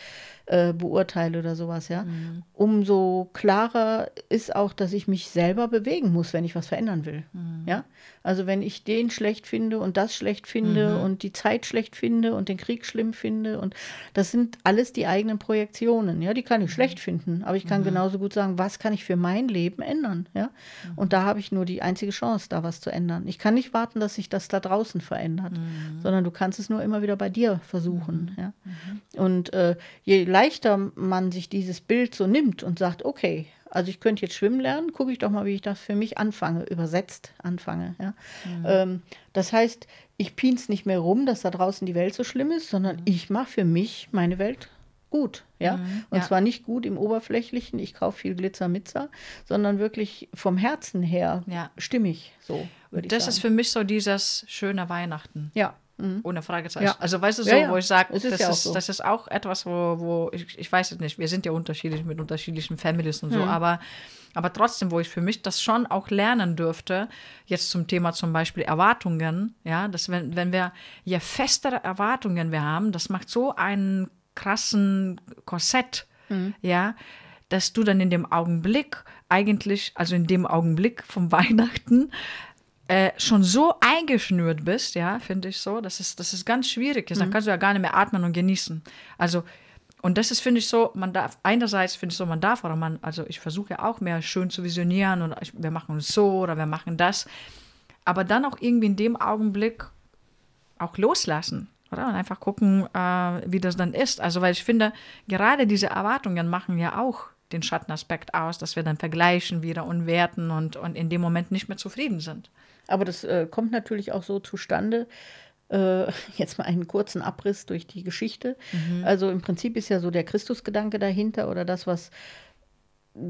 äh, beurteile oder sowas, ja, mhm. umso klarer ist auch, dass ich mich selber bewegen muss, wenn ich was verändern will. Mhm. Ja, also wenn ich den schlecht finde und das schlecht finde mhm. und die Zeit schlecht finde und den Krieg schlimm finde und das sind alles die eigenen Projektionen. Ja, die kann ich mhm. schlecht finden, aber ich kann mhm. genauso gut sagen, was kann ich für mein Leben ändern. Ja, und da habe ich nur die einzige Chance, da was zu ändern. Ich kann nicht warten, dass sich das da draußen verändert, mhm. sondern du kannst es nur immer wieder bei dir versuchen. Mhm. Ja? Mhm. Und äh, je leichter man sich dieses Bild so nimmt und sagt, okay, also ich könnte jetzt schwimmen lernen, gucke ich doch mal, wie ich das für mich anfange, übersetzt anfange. Ja? Mhm. Ähm, das heißt, ich pin's nicht mehr rum, dass da draußen die Welt so schlimm ist, sondern mhm. ich mache für mich meine Welt gut, ja. Mhm, und ja. zwar nicht gut im Oberflächlichen, ich kaufe viel Glitzer Mitzer, sondern wirklich vom Herzen her ja. stimmig. So würde ich Das sagen. ist für mich so dieses schöne Weihnachten. Ja. Mhm. Ohne Fragezeichen. Ja. Also weißt du so, wo ich sage, das, ist, ist, so. das ist auch etwas, wo, wo ich, ich weiß es nicht, wir sind ja unterschiedlich mit unterschiedlichen Families und so, mhm. aber aber trotzdem, wo ich für mich das schon auch lernen dürfte, jetzt zum Thema zum Beispiel Erwartungen, ja, dass wenn, wenn wir, je festere Erwartungen wir haben, das macht so einen krassen Korsett, mhm. ja, dass du dann in dem Augenblick eigentlich, also in dem Augenblick vom Weihnachten, äh, schon so eingeschnürt bist, ja, finde ich so, dass es, das ist ganz schwierig ist. Mhm. Dann kannst du ja gar nicht mehr atmen und genießen. Also, und das ist, finde ich so, man darf, einerseits finde ich so, man darf, oder man, also ich versuche ja auch mehr schön zu visionieren und ich, wir machen so oder wir machen das. Aber dann auch irgendwie in dem Augenblick auch loslassen. Oder? Und einfach gucken, äh, wie das dann ist. Also, weil ich finde, gerade diese Erwartungen machen ja auch den Schattenaspekt aus, dass wir dann vergleichen wieder und werten und, und in dem Moment nicht mehr zufrieden sind. Aber das äh, kommt natürlich auch so zustande. Äh, jetzt mal einen kurzen Abriss durch die Geschichte. Mhm. Also im Prinzip ist ja so der Christusgedanke dahinter oder das, was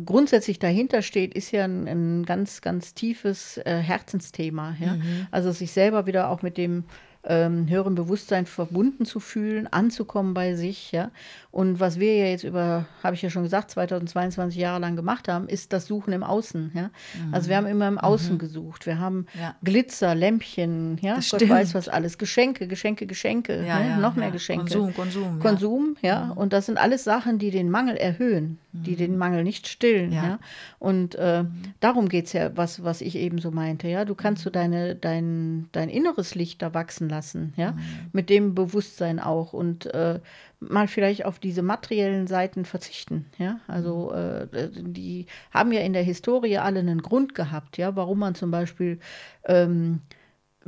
grundsätzlich dahinter steht, ist ja ein, ein ganz, ganz tiefes äh, Herzensthema. Ja? Mhm. Also sich selber wieder auch mit dem ähm, höherem Bewusstsein verbunden zu fühlen, anzukommen bei sich, ja. Und was wir ja jetzt über, habe ich ja schon gesagt, 2022 Jahre lang gemacht haben, ist das Suchen im Außen, ja. Mhm. Also wir haben immer im Außen mhm. gesucht. Wir haben ja. Glitzer, Lämpchen, ja, das Gott stimmt. weiß was alles, Geschenke, Geschenke, Geschenke, ja, ne? ja, noch mehr Geschenke. Konsum, Konsum. Konsum, ja. Mhm. Und das sind alles Sachen, die den Mangel erhöhen, die den mhm. Mangel nicht stillen, ja. Und äh, mhm. darum geht es ja, was, was ich eben so meinte, ja. Du kannst so deine, dein, dein inneres Licht da wachsen lassen, ja, mhm. mit dem Bewusstsein auch und äh, mal vielleicht auf diese materiellen Seiten verzichten, ja. Also mhm. äh, die haben ja in der Historie alle einen Grund gehabt, ja, warum man zum Beispiel ähm,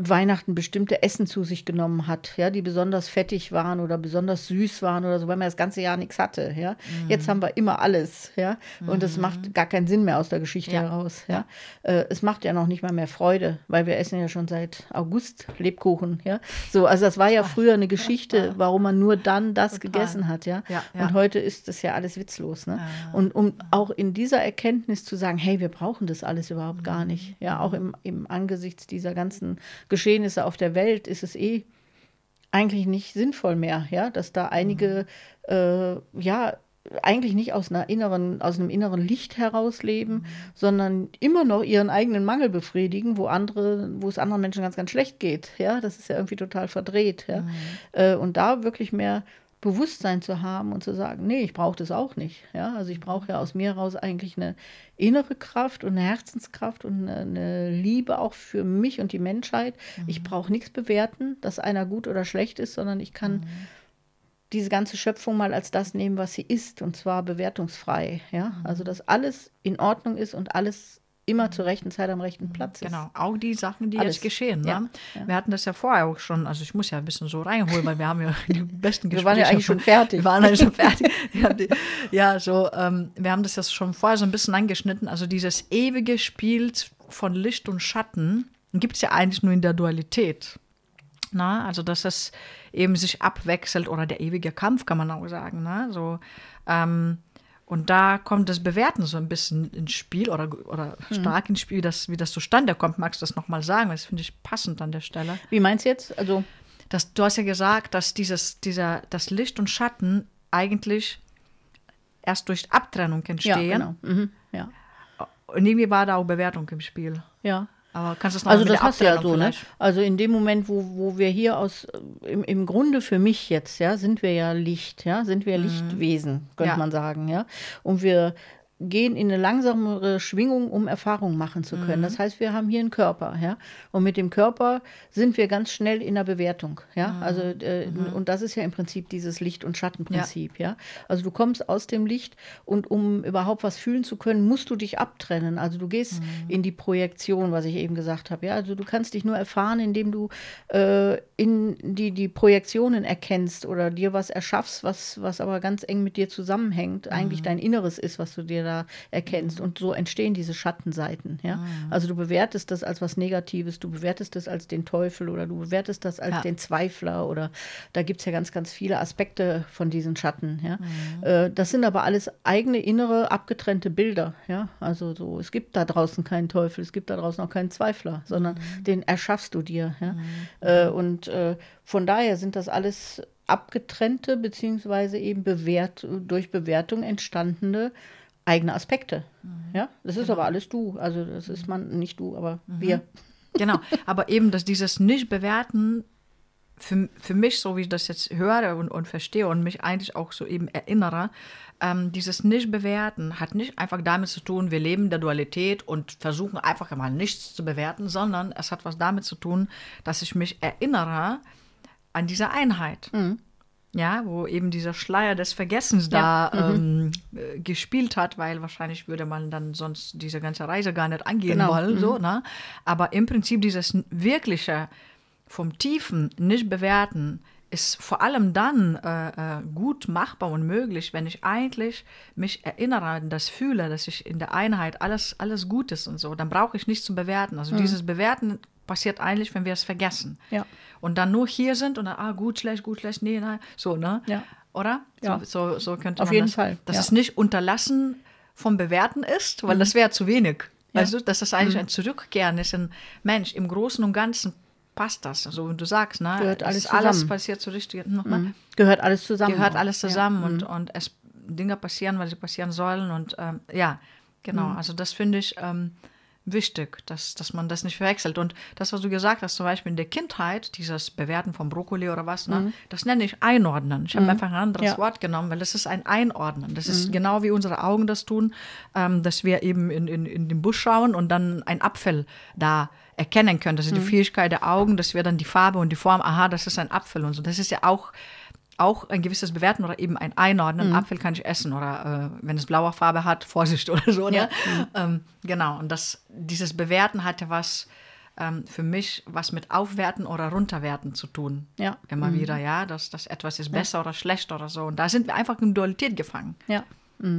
Weihnachten bestimmte Essen zu sich genommen hat, ja, die besonders fettig waren oder besonders süß waren oder so, weil man das ganze Jahr nichts hatte, ja. Mhm. Jetzt haben wir immer alles, ja, und mhm. macht gar keinen Sinn mehr aus der Geschichte ja. heraus, ja. ja. Äh, es macht ja noch nicht mal mehr Freude, weil wir essen ja schon seit August Lebkuchen, ja. So, also das war ja früher eine Geschichte, warum man nur dann das Total. gegessen hat, ja? ja. Und heute ist das ja alles witzlos, ne? Und um auch in dieser Erkenntnis zu sagen, hey, wir brauchen das alles überhaupt mhm. gar nicht, ja, auch im, im Angesichts dieser ganzen Geschehnisse auf der Welt ist es eh eigentlich nicht sinnvoll mehr, ja, dass da einige mhm. äh, ja eigentlich nicht aus einer inneren, aus einem inneren Licht heraus leben, mhm. sondern immer noch ihren eigenen Mangel befriedigen, wo andere, wo es anderen Menschen ganz, ganz schlecht geht. Ja, das ist ja irgendwie total verdreht. Ja? Mhm. Äh, und da wirklich mehr Bewusstsein zu haben und zu sagen, nee, ich brauche das auch nicht. Ja, also ich brauche ja aus mir heraus eigentlich eine innere Kraft und eine Herzenskraft und eine, Liebe auch für mich und die Menschheit. Mhm. Ich brauche nichts bewerten, dass einer gut oder schlecht ist, sondern ich kann mhm. diese ganze Schöpfung mal als das nehmen, was sie ist und zwar bewertungsfrei. Ja, mhm. also dass alles in Ordnung ist und alles immer zur rechten Zeit am rechten Platz ist. Genau, auch die Sachen, die Alles. jetzt geschehen. Ne? Ja, ja. Wir hatten das ja vorher auch schon, also ich muss ja ein bisschen so reinholen, weil wir haben ja die besten Gespräche. Wir waren ja eigentlich schon fertig. Wir waren ja schon fertig. ja, so, ähm, wir haben das ja schon vorher so ein bisschen angeschnitten. Also dieses ewige Spiel von Licht und Schatten gibt es ja eigentlich nur in der Dualität. Na, also dass es eben sich abwechselt oder der ewige Kampf, kann man auch sagen. Ne? So, ähm, und da kommt das Bewerten so ein bisschen ins Spiel oder, oder mhm. stark ins Spiel, dass, wie das zustande kommt. Magst du das nochmal sagen? Das finde ich passend an der Stelle. Wie meinst du jetzt? Also das, du hast ja gesagt, dass dieses, dieser, das Licht und Schatten eigentlich erst durch Abtrennung entstehen. Ja, genau. Mhm, ja. Und irgendwie war da auch Bewertung im Spiel. Ja. Aber kannst du es noch Also mit das hast du ja so, ne? Also in dem Moment, wo, wo wir hier aus, im, im Grunde für mich jetzt, ja, sind wir ja Licht, ja, sind wir Lichtwesen, könnte Mhm. Ja. man sagen, ja. Und wir gehen in eine langsamere Schwingung, um Erfahrungen machen zu Mhm. können. Das heißt, wir haben hier einen Körper, ja. Und mit dem Körper sind wir ganz schnell in der Bewertung, ja. Mhm. Also, äh, und das ist ja im Prinzip dieses Licht- und Schattenprinzip, ja. Also du kommst aus dem Licht und um überhaupt was fühlen zu können, musst du dich abtrennen. Also du gehst Mhm. in die Projektion, was ich eben gesagt habe, ja. Also du kannst dich nur erfahren, indem du äh, in die, die Projektionen erkennst oder dir was erschaffst, was, was aber ganz eng mit dir zusammenhängt, Mhm. eigentlich dein Inneres ist, was du dir da erkennst. Und so entstehen diese Schattenseiten, ja. Also du bewertest das als was Negatives, du bewertest das als den Teufel oder du bewertest das als Ja. den Zweifler oder da gibt es ja ganz, ganz viele Aspekte von diesen Schatten, ja. Äh, das sind aber alles eigene, innere, abgetrennte Bilder, ja. Also so, es gibt da draußen keinen Teufel, es gibt da draußen auch keinen Zweifler, sondern den erschaffst du dir, ja. Äh, und äh, von daher sind das alles abgetrennte beziehungsweise eben bewährt, durch Bewertung entstandene eigene Aspekte. Ja, das ist aber alles du. Also das ist man, nicht du, aber wir. Genau, aber eben, dass dieses Nicht-Bewerten für, für mich, so wie ich das jetzt höre und, und verstehe und mich eigentlich auch so eben erinnere, ähm, dieses Nicht-Bewerten hat nicht einfach damit zu tun, wir leben der Dualität und versuchen einfach mal nichts zu bewerten, sondern es hat was damit zu tun, dass ich mich erinnere an diese Einheit. Ja, wo eben dieser Schleier des Vergessens Ja, da ähm, äh, gespielt hat, weil wahrscheinlich würde man dann sonst diese ganze Reise gar nicht angehen Genau, wollen. So, ne? Aber im Prinzip dieses wirkliche vom Tiefen nicht bewerten ist vor allem dann äh, äh, gut machbar und möglich, wenn ich eigentlich mich erinnere an das fühle, dass ich in der Einheit alles, alles gut ist und so. Dann brauche ich nichts zu bewerten. Also dieses Bewerten passiert eigentlich, wenn wir es vergessen. Ja. Und dann nur hier sind und dann, ah, gut, schlecht, gut, schlecht, nee, nein, so, ne? Ja. Oder? Ja. So, so, so könnte Auf man jeden das, Fall, Dass ja. es nicht unterlassen vom Bewerten ist, weil das wäre zu wenig. Ja. Weißt du, dass das eigentlich ein Zurückkehren ist. Ein Mensch, im Großen und Ganzen passt das. Also, wie du sagst, ne? Gehört Es alles ist alles zusammen. passiert zur richtigen, nochmal, Mhm. Gehört alles zusammen. gehört auch. alles Ja. zusammen und, und es Dinge passieren, weil sie passieren sollen. Und ähm, ja, genau. Mhm. Also das finde ich ähm, wichtig, dass, dass man das nicht verwechselt. Und das, was du gesagt hast, zum Beispiel in der Kindheit, dieses Bewerten von Brokkoli oder was, ne, das nenne ich Einordnen. Ich habe einfach ein anderes Mhm. Ja. Wort genommen, weil das ist ein Einordnen. Das Mhm. ist genau wie unsere Augen das tun, ähm, dass wir eben in, in, in den Busch schauen und dann ein Apfel da erkennen können. Das ist Mhm. die Fähigkeit der Augen, dass wir dann die Farbe und die Form, aha, das ist ein Apfel und so. Das ist ja auch auch ein gewisses Bewerten oder eben ein Einordnen. Mhm. Apfel kann ich essen oder äh, wenn es blaue Farbe hat, Vorsicht oder so. Ne? Ja. Ähm, genau, und das, dieses Bewerten hat ja was ähm, für mich was mit Aufwerten oder Runterwerten zu tun. Ja. Immer wieder, ja, dass, dass etwas ist besser oder schlechter oder so. Und da sind wir einfach in Dualität gefangen. Ja.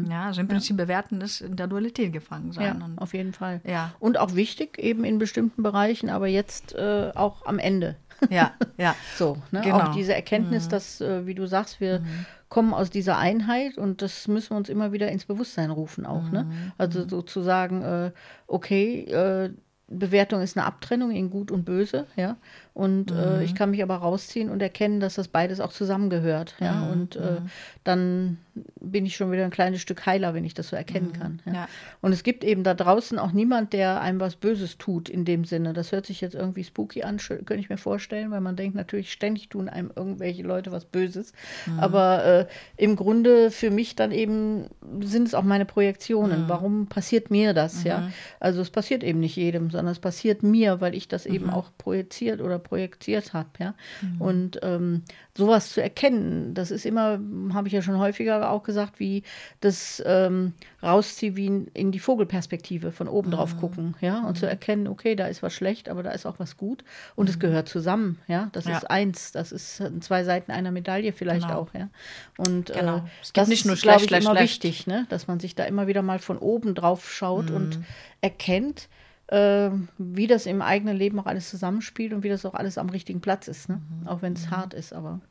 Ja, also im Prinzip bewerten ist in der Dualität gefangen sein. Ja, auf jeden Fall. Ja. Und auch wichtig eben in bestimmten Bereichen, aber jetzt äh, auch am Ende. Ja, ja. So, ne? Genau. auch diese Erkenntnis, dass, äh, wie du sagst, wir kommen aus dieser Einheit und das müssen wir uns immer wieder ins Bewusstsein rufen auch. Ne? Also sozusagen, äh, okay, äh, Bewertung ist eine Abtrennung in Gut und Böse, ja. Und äh, ich kann mich aber rausziehen und erkennen, dass das beides auch zusammengehört, ja. Und äh, dann bin ich schon wieder ein kleines Stück heiler, wenn ich das so erkennen kann. Ja? Ja. Und es gibt eben da draußen auch niemand, der einem was Böses tut in dem Sinne. Das hört sich jetzt irgendwie spooky an, könnte ich mir vorstellen, weil man denkt, natürlich ständig tun einem irgendwelche Leute was Böses. Aber äh, im Grunde für mich dann eben sind es auch meine Projektionen. Warum passiert mir das? Ja, also es passiert eben nicht jedem, sondern es passiert mir, weil ich das eben auch projiziert oder projektiert habe. Ja, und ähm, sowas zu erkennen, das ist immer, habe ich ja schon häufiger auch gesagt, wie das ähm, rausziehe wie in, die Vogelperspektive, von oben drauf gucken, ja, und zu erkennen, okay, da ist was schlecht, aber da ist auch was gut und es gehört zusammen, ja, das Ja. ist eins, das ist zwei Seiten einer Medaille vielleicht Genau. auch, ja. Und Genau. äh, Es gibt das nicht nur ist, schlecht, ich, schlecht, immer schlecht. wichtig, ne, dass man sich da immer wieder mal von oben drauf schaut und Mhm. erkennt, äh, wie das im eigenen Leben auch alles zusammenspielt und wie das auch alles am richtigen Platz ist, ne? Mhm. auch wenn es hart ist, aber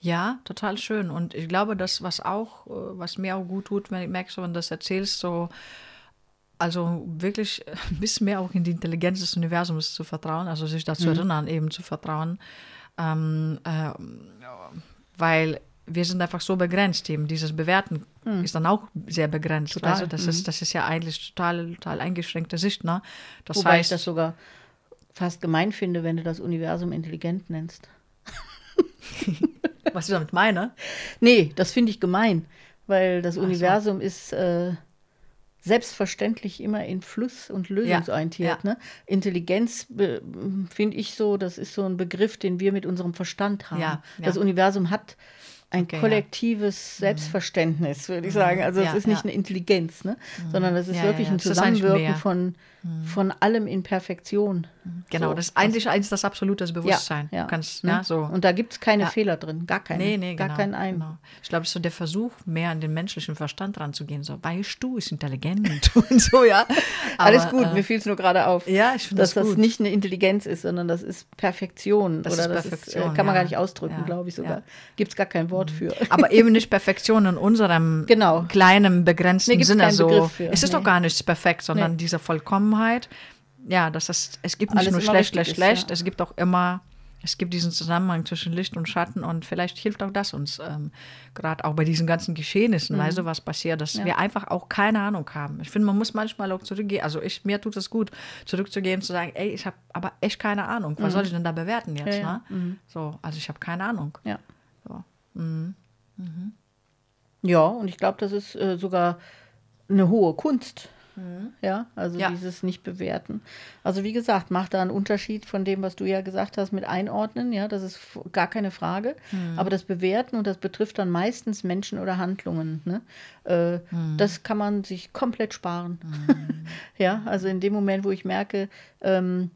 Ja, total schön. Und ich glaube, das, was auch, äh, was mir auch gut tut, wenn ich merke, wenn du das erzählst, so, also wirklich ein bisschen mehr auch in die Intelligenz des Universums zu vertrauen, also sich dazu erinnern, eben zu vertrauen. Ähm, äh, weil wir sind einfach so begrenzt eben. Dieses Bewerten ist dann auch sehr begrenzt. Total. Also das, ist, das ist ja eigentlich total, total eingeschränkte Sicht. Ne? Das Wobei heißt, ich das sogar fast gemein finde, wenn du das Universum intelligent nennst. was ich damit meine, Nee, das finde ich gemein, weil das so. Universum ist äh, selbstverständlich immer in Fluss und lösungsorientiert. ja. Ne? Intelligenz finde ich so, das ist so ein Begriff, den wir mit unserem Verstand haben. Ja, ja. Das Universum hat ein Okay, ja. Mhm. kollektives Selbstverständnis, würde ich sagen. Also es Ja, ist nicht ja. eine Intelligenz, ne? sondern das ist wirklich ein es Zusammenwirken mehr. Mhm. von, von allem in Perfektion. genau, So. das ist eigentlich eins das absolute Bewusstsein. Ja, kannst, ne? so. Und da gibt es keine. Fehler drin, gar keine. Nee, nee, gar genau, keinen einen. Genau. Ich glaube, es ist so der Versuch, mehr an den menschlichen Verstand ranzugehen. So, weißt du, ist intelligent und so, ja. Alles Aber, gut, äh, mir fiel es nur gerade auf. Ja, ich dass das das nicht eine Intelligenz ist, sondern das ist Perfektion. Das oder ist das ist, Perfektion, äh, kann man gar nicht ausdrücken, glaube ich sogar. Mhm. Gibt es gar kein Wort für. Aber eben nicht Perfektion in unserem Genau. kleinen, begrenzten Nee, Sinne. So. Es ist nee. doch gar nichts perfekt, sondern Nee. diese Vollkommenheit. Ja, das ist, es gibt nicht Alles nur schlecht, schlecht, schlecht. ja. Es gibt auch immer, es gibt diesen Zusammenhang zwischen Licht und Schatten und vielleicht hilft auch das uns, ähm, gerade auch bei diesen ganzen Geschehnissen, weißt du, was passiert, dass Mhm. Ja. wir einfach auch keine Ahnung haben. Ich finde, man muss manchmal auch zurückgehen, also ich, mir tut es gut, zurückzugehen, zu sagen, ey, ich habe aber echt keine Ahnung. Was soll ich denn da bewerten jetzt? Mhm. Ja. Ne? So, also ich habe keine Ahnung. Ja. So. Ja, und ich glaube, das ist äh, sogar eine hohe Kunst. Ja, also Ja. dieses Nicht-Bewerten. Also wie gesagt, macht da einen Unterschied von dem, was du ja gesagt hast, mit Einordnen. Ja, das ist gar keine Frage. Aber das Bewerten, und das betrifft dann meistens Menschen oder Handlungen, ne? äh, das kann man sich komplett sparen. ja, also in dem Moment, wo ich merke, ähm,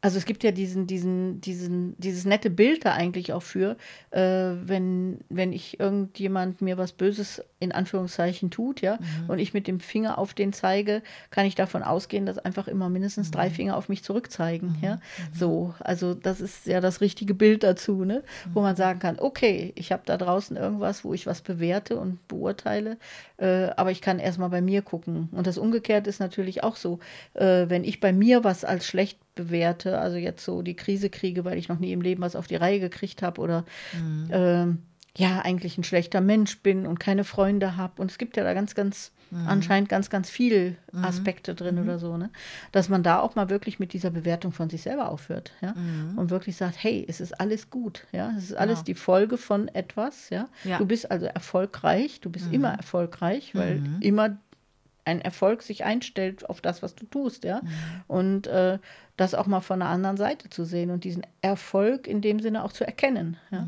also es gibt ja diesen, diesen, diesen, dieses nette Bild da eigentlich auch für, äh, wenn, wenn ich irgendjemand mir was Böses in Anführungszeichen tut, ja, und ich mit dem Finger auf den zeige, kann ich davon ausgehen, dass einfach immer mindestens drei Finger auf mich zurückzeigen, ja. So, also das ist ja das richtige Bild dazu, ne, wo man sagen kann, okay, ich habe da draußen irgendwas, wo ich was bewerte und beurteile, äh, aber ich kann erstmal bei mir gucken. Und das umgekehrt ist natürlich auch so, äh, wenn ich bei mir was als schlecht bewerte, also jetzt so die Krise kriege, weil ich noch nie im Leben was auf die Reihe gekriegt habe oder ähm, ja, eigentlich ein schlechter Mensch bin und keine Freunde habe. Und es gibt ja da ganz, ganz, anscheinend ganz, ganz viel Aspekte drin oder so, ne? Dass man da auch mal wirklich mit dieser Bewertung von sich selber aufhört, ja. Und wirklich sagt, hey, es ist alles gut, ja. Es ist alles Genau. die Folge von etwas, ja. Ja. Du bist also erfolgreich, du bist immer erfolgreich, weil immer ein Erfolg sich einstellt auf das, was du tust, ja. Und äh, das auch mal von einer anderen Seite zu sehen und diesen Erfolg in dem Sinne auch zu erkennen. Ja?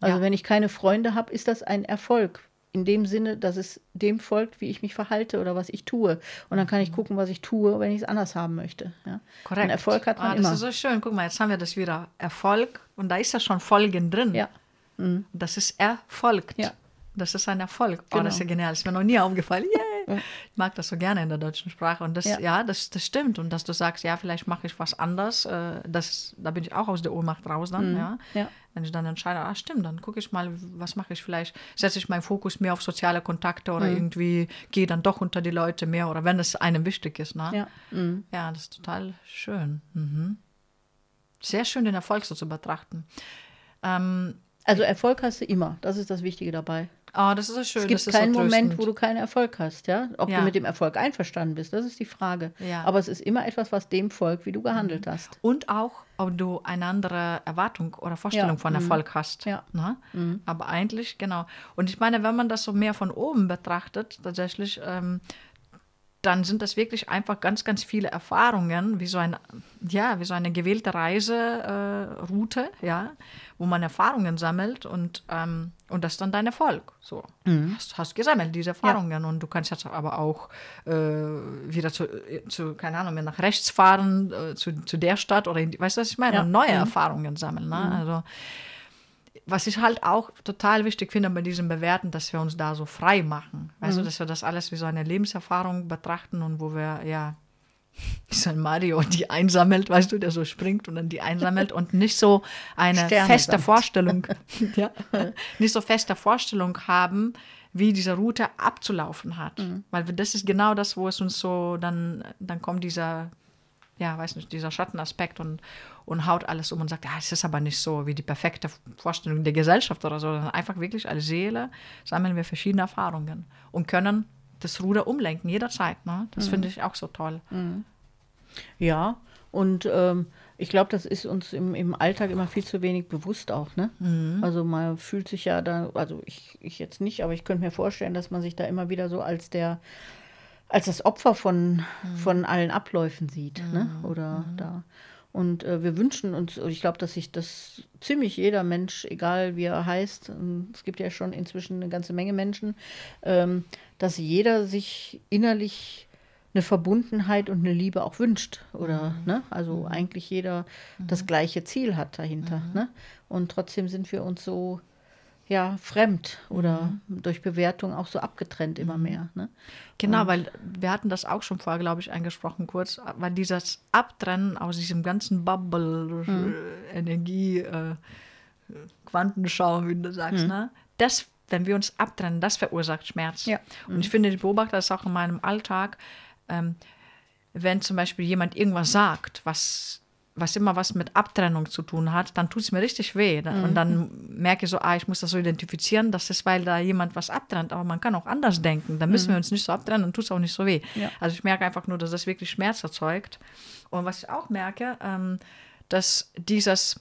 Also Ja. wenn ich keine Freunde habe, ist das ein Erfolg. In dem Sinne, dass es dem folgt, wie ich mich verhalte oder was ich tue. Und dann kann ich gucken, was ich tue, wenn ich es anders haben möchte. Ja? Korrekt. Und Erfolg hat man ah, immer. Das ist so schön. Guck mal, jetzt haben wir das wieder. Erfolg. Und da ist ja schon Folgen drin. Ja. Und Das ist erfolgt. Ja. Das ist ein Erfolg. Oh, das ist ja Genau. genial. Das ist mir noch nie aufgefallen. Yay. Ich mag das so gerne in der deutschen Sprache. Und das, ja, Ja. das, das stimmt. Und dass du sagst, ja, vielleicht mache ich was anders. Äh, das, da bin ich auch aus der Ohnmacht raus dann. Ja. Mhm. Ja. Wenn ich dann entscheide, ah, stimmt, dann gucke ich mal, was mache ich vielleicht. Setze ich meinen Fokus mehr auf soziale Kontakte oder Mhm. irgendwie gehe dann doch unter die Leute mehr oder wenn es einem wichtig ist. Ne? Ja. Mhm. Ja, das ist total schön. Mhm. Sehr schön, den Erfolg so zu betrachten. Ähm, Also Erfolg hast du immer. Das ist das Wichtige dabei. Oh, das ist so schön. Es gibt keinen so Moment, wo du keinen Erfolg hast, ja. Ob Ja. du mit dem Erfolg einverstanden bist, das ist die Frage. Ja. Aber es ist immer etwas, was dem folgt, wie du gehandelt hast. Und auch, ob du eine andere Erwartung oder Vorstellung Ja, von mhm. Erfolg hast. Ja. Ne? Aber eigentlich, genau. Und ich meine, wenn man das so mehr von oben betrachtet, tatsächlich, ähm, dann sind das wirklich einfach ganz, ganz viele Erfahrungen, wie so ein, ja, wie so eine gewählte Reiseroute, äh, ja, wo man Erfahrungen sammelt und, ähm, und das ist dann dein Erfolg. So, hast, hast gesammelt, diese Erfahrungen. Und du kannst jetzt aber auch äh, wieder zu, zu, keine Ahnung, mehr nach rechts fahren, äh, zu, zu der Stadt oder, in, die- weißt du, was ich meine? Ja. Und neue Mhm. Erfahrungen sammeln. Ne? Also, was ich halt auch total wichtig finde bei diesem Bewerten, dass wir uns da so frei machen. Weißt Mhm. du, dass wir das alles wie so eine Lebenserfahrung betrachten und wo wir, ja, so ein Mario, die einsammelt, weißt du, der so springt und dann die einsammelt und nicht so eine Sterne feste sammelt. Vorstellung, ja, nicht so feste Vorstellung haben, wie diese Route abzulaufen hat. Mhm. Weil das ist genau das, wo es uns so, dann, dann kommt dieser ja, weiß nicht, dieser Schattenaspekt und, und haut alles um und sagt, ja, es ist aber nicht so wie die perfekte Vorstellung der Gesellschaft oder so, sondern einfach wirklich als Seele sammeln wir verschiedene Erfahrungen und können das Ruder umlenken jederzeit. Ne? Das mhm. finde ich auch so toll. Mhm. Ja, und ähm, ich glaube, das ist uns im, im Alltag immer viel zu wenig bewusst auch. Ne? Mhm. Also man fühlt sich ja da, also ich, ich jetzt nicht, aber ich könnte mir vorstellen, dass man sich da immer wieder so als der, als das Opfer von, mhm. von allen Abläufen sieht. Ne? Mhm. Oder mhm. da. Und äh, wir wünschen uns, ich glaube, dass sich das ziemlich jeder Mensch, egal wie er heißt, es gibt ja schon inzwischen eine ganze Menge Menschen, ähm, dass jeder sich innerlich eine Verbundenheit und eine Liebe auch wünscht. Oder, mhm. ne? Also mhm. eigentlich jeder mhm. das gleiche Ziel hat dahinter. Mhm. Ne? Und trotzdem sind wir uns so ja, fremd oder mhm. durch Bewertung auch so abgetrennt immer mhm. mehr. Ne? Genau, und weil wir hatten das auch schon vorher, glaube ich, angesprochen kurz, weil dieses Abtrennen aus diesem ganzen Bubble, Energie, äh, Quantenschaum, wie du sagst, ne? das, wenn wir uns abtrennen, das verursacht Schmerz. Ja. Und ich finde, ich beobachte das auch in meinem Alltag, ähm, wenn zum Beispiel jemand irgendwas sagt, was, was immer was mit Abtrennung zu tun hat, dann tut es mir richtig weh. Mhm. Und dann merke ich so, ah, ich muss das so identifizieren, das ist, weil da jemand was abtrennt. Aber man kann auch anders denken. Dann müssen mhm. wir uns nicht so abtrennen und tut es auch nicht so weh. Ja. Also ich merke einfach nur, dass das wirklich Schmerz erzeugt. Und was ich auch merke, ähm, dass dieses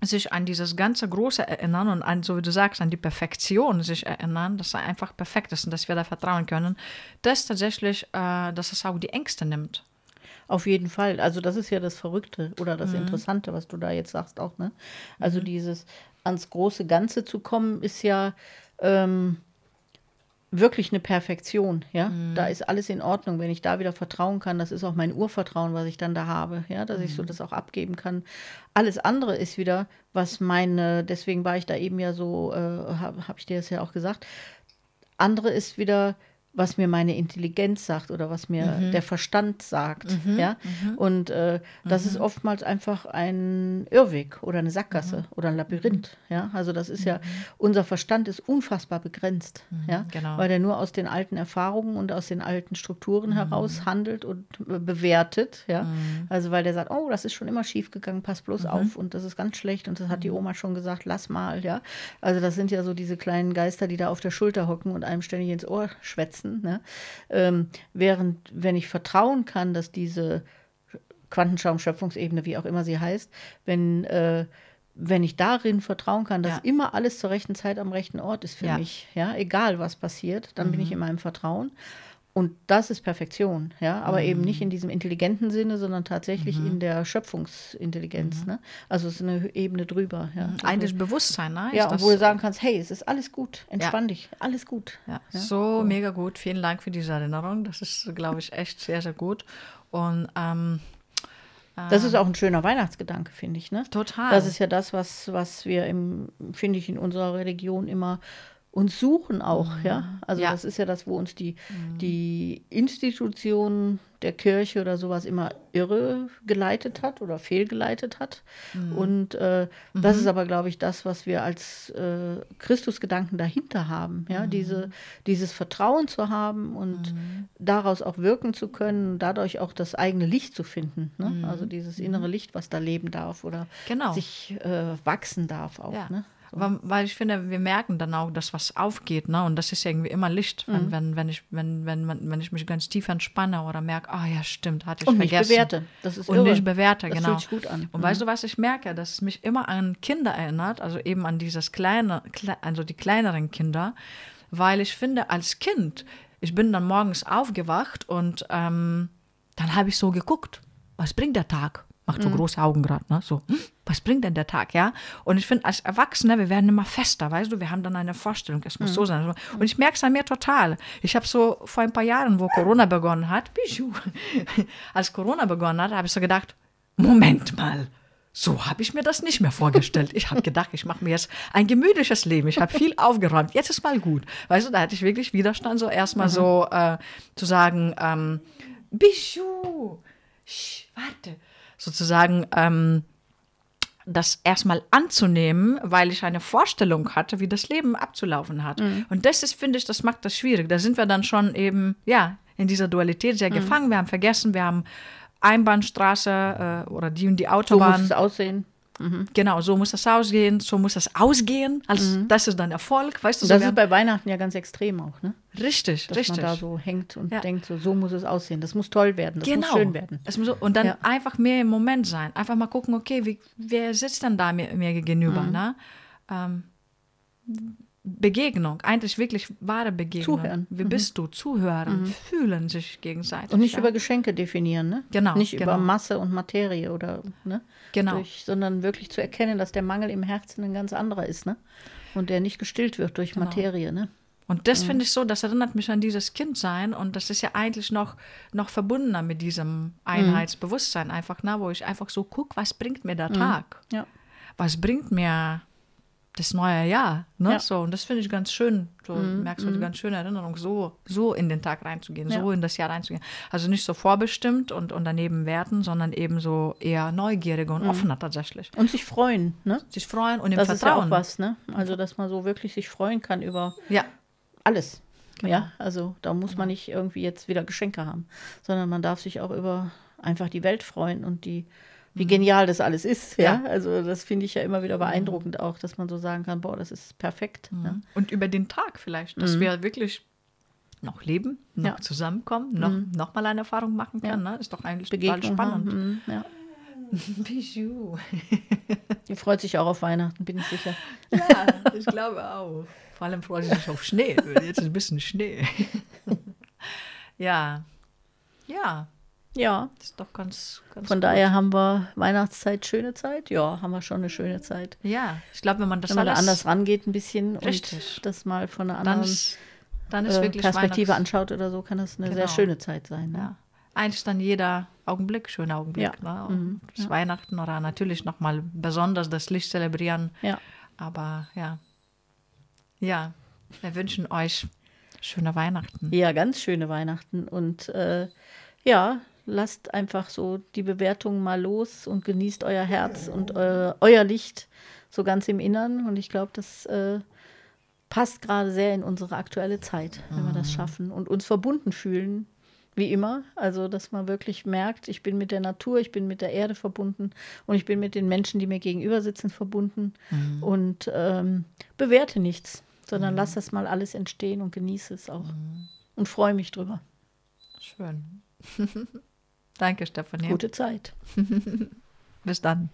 sich an dieses ganze Große erinnern und an, so wie du sagst, an die Perfektion sich erinnern, dass er einfach perfekt ist und dass wir da vertrauen können, dass tatsächlich, äh, dass es auch die Ängste nimmt. Auf jeden Fall. Also das ist ja das Verrückte oder das mhm. Interessante, was du da jetzt sagst auch. Ne? Also mhm. dieses ans große Ganze zu kommen, ist ja ähm, wirklich eine Perfektion, ja. Mhm. Da ist alles in Ordnung, wenn ich da wieder vertrauen kann. Das ist auch mein Urvertrauen, was ich dann da habe, ja, dass ich so mhm. das auch abgeben kann. Alles andere ist wieder, was meine, deswegen war ich da eben ja so, äh, habe hab ich dir das ja auch gesagt. Andere ist wieder was mir meine Intelligenz sagt oder was mir mhm. der Verstand sagt. Mhm. Ja? Mhm. Und äh, das ist mhm. oftmals einfach ein Irrweg oder eine Sackgasse mhm. oder ein Labyrinth. Ja? Also das ist ja, mhm. unser Verstand ist unfassbar begrenzt, ja? Genau. weil er nur aus den alten Erfahrungen und aus den alten Strukturen heraus handelt und äh, bewertet. Ja? Also weil der sagt, oh, das ist schon immer schief gegangen, pass bloß auf und das ist ganz schlecht und das hat die Oma schon gesagt, lass mal. Ja? Also das sind ja so diese kleinen Geister, die da auf der Schulter hocken und einem ständig ins Ohr schwätzen setzen. Ne? Ähm, während, wenn ich vertrauen kann, dass diese Quantenschaum-Schöpfungsebene, wie auch immer sie heißt, wenn, äh, wenn ich darin vertrauen kann, dass ja. immer alles zur rechten Zeit am rechten Ort ist für ja. mich, ja, egal was passiert, dann mhm. bin ich mhm. in meinem Vertrauen. Und das ist Perfektion, ja, aber mhm. eben nicht in diesem intelligenten Sinne, sondern tatsächlich mhm. in der Schöpfungsintelligenz. Mhm. Ne? Also es ist eine Ebene drüber. Ja. Mhm. Eigentlich also, Bewusstsein, ne? Ja, wo du sagen kannst, hey, es ist alles gut, entspann ja. dich, alles gut. Ja. ja. So, so, mega gut. Vielen Dank für diese Erinnerung. Das ist, glaube ich, echt sehr, sehr gut. Und ähm, das ist ähm, auch ein schöner Weihnachtsgedanke, finde ich. Ne? Total. Das ist ja das, was, was wir, finde ich, in unserer Religion immer uns suchen auch, mhm. ja. Also ja. das ist ja das, wo uns die, mhm. die Institution der Kirche oder sowas immer irre geleitet hat oder fehlgeleitet hat. Mhm. Und äh, das mhm. ist aber, glaube ich, das, was wir als äh, Christusgedanken dahinter haben, ja, mhm. diese, dieses Vertrauen zu haben und mhm. daraus auch wirken zu können, dadurch auch das eigene Licht zu finden. Ne? Also dieses innere Licht, was da leben darf oder genau. sich äh, wachsen darf auch. Ja. Ne? So. Weil ich finde, wir merken dann auch, dass was aufgeht, ne? Und das ist irgendwie immer Licht, wenn, mhm. wenn, wenn, ich, wenn, wenn, wenn ich mich ganz tief entspanne oder merke, ah oh, ja, stimmt, hatte ich und vergessen. Und bewerte. Das ist Und irre. nicht bewerte, das genau. Das fühlt sich gut an. Und mhm. weißt du, was ich merke? Dass es mich immer an Kinder erinnert, also eben an dieses kleine, also die kleineren Kinder, weil ich finde, als Kind, ich bin dann morgens aufgewacht und ähm, dann habe ich so geguckt, was bringt der Tag? Macht so mhm. große Augen gerade, ne? So, hm, was bringt denn der Tag, ja? Und ich finde, als Erwachsene, wir werden immer fester, weißt du, wir haben dann eine Vorstellung, es muss mhm. so sein. Und ich merke es an mir total. Ich habe so vor ein paar Jahren, wo Corona begonnen hat, als Corona begonnen hat, habe ich so gedacht, Moment mal, so habe ich mir das nicht mehr vorgestellt. Ich habe gedacht, ich mache mir jetzt ein gemütliches Leben. Ich habe viel aufgeräumt. Jetzt ist mal gut. Weißt du, da hatte ich wirklich Widerstand, so erstmal mhm. so äh, zu sagen, ähm, Bijou, warte, sozusagen ähm, das erstmal anzunehmen, weil ich eine Vorstellung hatte, wie das Leben abzulaufen hat. Mhm. Und das ist, finde ich, das macht das schwierig. Da sind wir dann schon eben, ja, in dieser Dualität sehr mhm. gefangen. Wir haben vergessen, wir haben Einbahnstraße äh, oder die und die So muss Autobahn. es aussehen. Genau, so muss das ausgehen, so muss das ausgehen. Also das ist dann Erfolg, weißt du? So das ist bei Weihnachten ja ganz extrem auch, ne? richtig, Dass richtig. man da so hängt und Ja. denkt, so, so muss es aussehen. Das muss toll werden, das genau. muss schön werden. Es muss und dann Ja. einfach mehr im Moment sein. Einfach mal gucken, okay, wie, wer sitzt denn da mir, mir gegenüber? Mhm. Ne? Ähm, Begegnung, eigentlich wirklich wahre Begegnung. Zuhören. Wie bist du? Zuhören, fühlen sich gegenseitig. Und nicht ja. über Geschenke definieren, ne? Genau, Nicht über genau. Masse und Materie oder, ne? Genau. Durch, sondern wirklich zu erkennen, dass der Mangel im Herzen ein ganz anderer ist, ne? Und der nicht gestillt wird durch Genau. Materie, ne? Und das finde ich so, das erinnert mich an dieses Kindsein und das ist ja eigentlich noch, noch verbundener mit diesem Einheitsbewusstsein einfach, ne, wo ich einfach so gucke, was bringt mir der Tag? Ja. Was bringt mir das neue Jahr? Ne? Ja. So, und das finde ich ganz schön. So merkst du die ganz schöne Erinnerung, so, so in den Tag reinzugehen, so Ja. in das Jahr reinzugehen. Also nicht so vorbestimmt und, und daneben werten, sondern eben so eher neugieriger und offener tatsächlich. Und sich freuen, ne? Sich freuen und im Das ist ja Vertrauen. auch was, ne? Also, dass man so wirklich sich freuen kann über Ja, alles. Genau. Ja, also da muss man nicht irgendwie jetzt wieder Geschenke haben, sondern man darf sich auch über einfach die Welt freuen und die, wie genial das alles ist. Ja, Mhm. Ja. also das finde ich ja immer wieder beeindruckend auch, dass man so sagen kann, boah, das ist perfekt. Ja. Und über den Tag vielleicht, dass wir wirklich noch leben, noch Mhm. Ja. Mhm. zusammenkommen, noch, noch mal eine Erfahrung machen können. Ne? Ist doch eigentlich total Begegnung spannend. haben. mhm, Ja. Bijou. Die freut sich auch auf Weihnachten, bin ich sicher. Ja, ich glaube auch. Vor allem freut sie sich auf Schnee. Jetzt ist ein bisschen Schnee. ja. Ja, Ja, das ist doch ganz, ganz von gut. daher haben wir Weihnachtszeit, schöne Zeit. Ja, haben wir schon eine schöne Zeit. Ja, ich glaube, wenn man das Wenn man da anders rangeht ein bisschen Richtig. und das mal von einer dann anderen ist, dann ist äh, Perspektive anschaut oder so, kann das eine sehr Genau. schöne Zeit sein. Ne? Ja. Eigentlich dann jeder Augenblick, schöner Augenblick. Ja. Ne? Mhm. Das Weihnachten oder natürlich nochmal besonders das Licht zelebrieren. Ja. Aber ja. Ja, wir wünschen euch schöne Weihnachten. Ja, ganz schöne Weihnachten. Und äh, ja, lasst einfach so die Bewertungen mal los und genießt euer Herz und euer, euer Licht so ganz im Innern. Und ich glaube, das äh, passt gerade sehr in unsere aktuelle Zeit, wenn wir das schaffen und uns verbunden fühlen. Wie immer, also dass man wirklich merkt, ich bin mit der Natur, ich bin mit der Erde verbunden und ich bin mit den Menschen, die mir gegenüber sitzen, verbunden und ähm, bewerte nichts, sondern lass das mal alles entstehen und genieße es auch und freue mich drüber. Schön. Danke, Stefanie. Gute Zeit. Bis dann.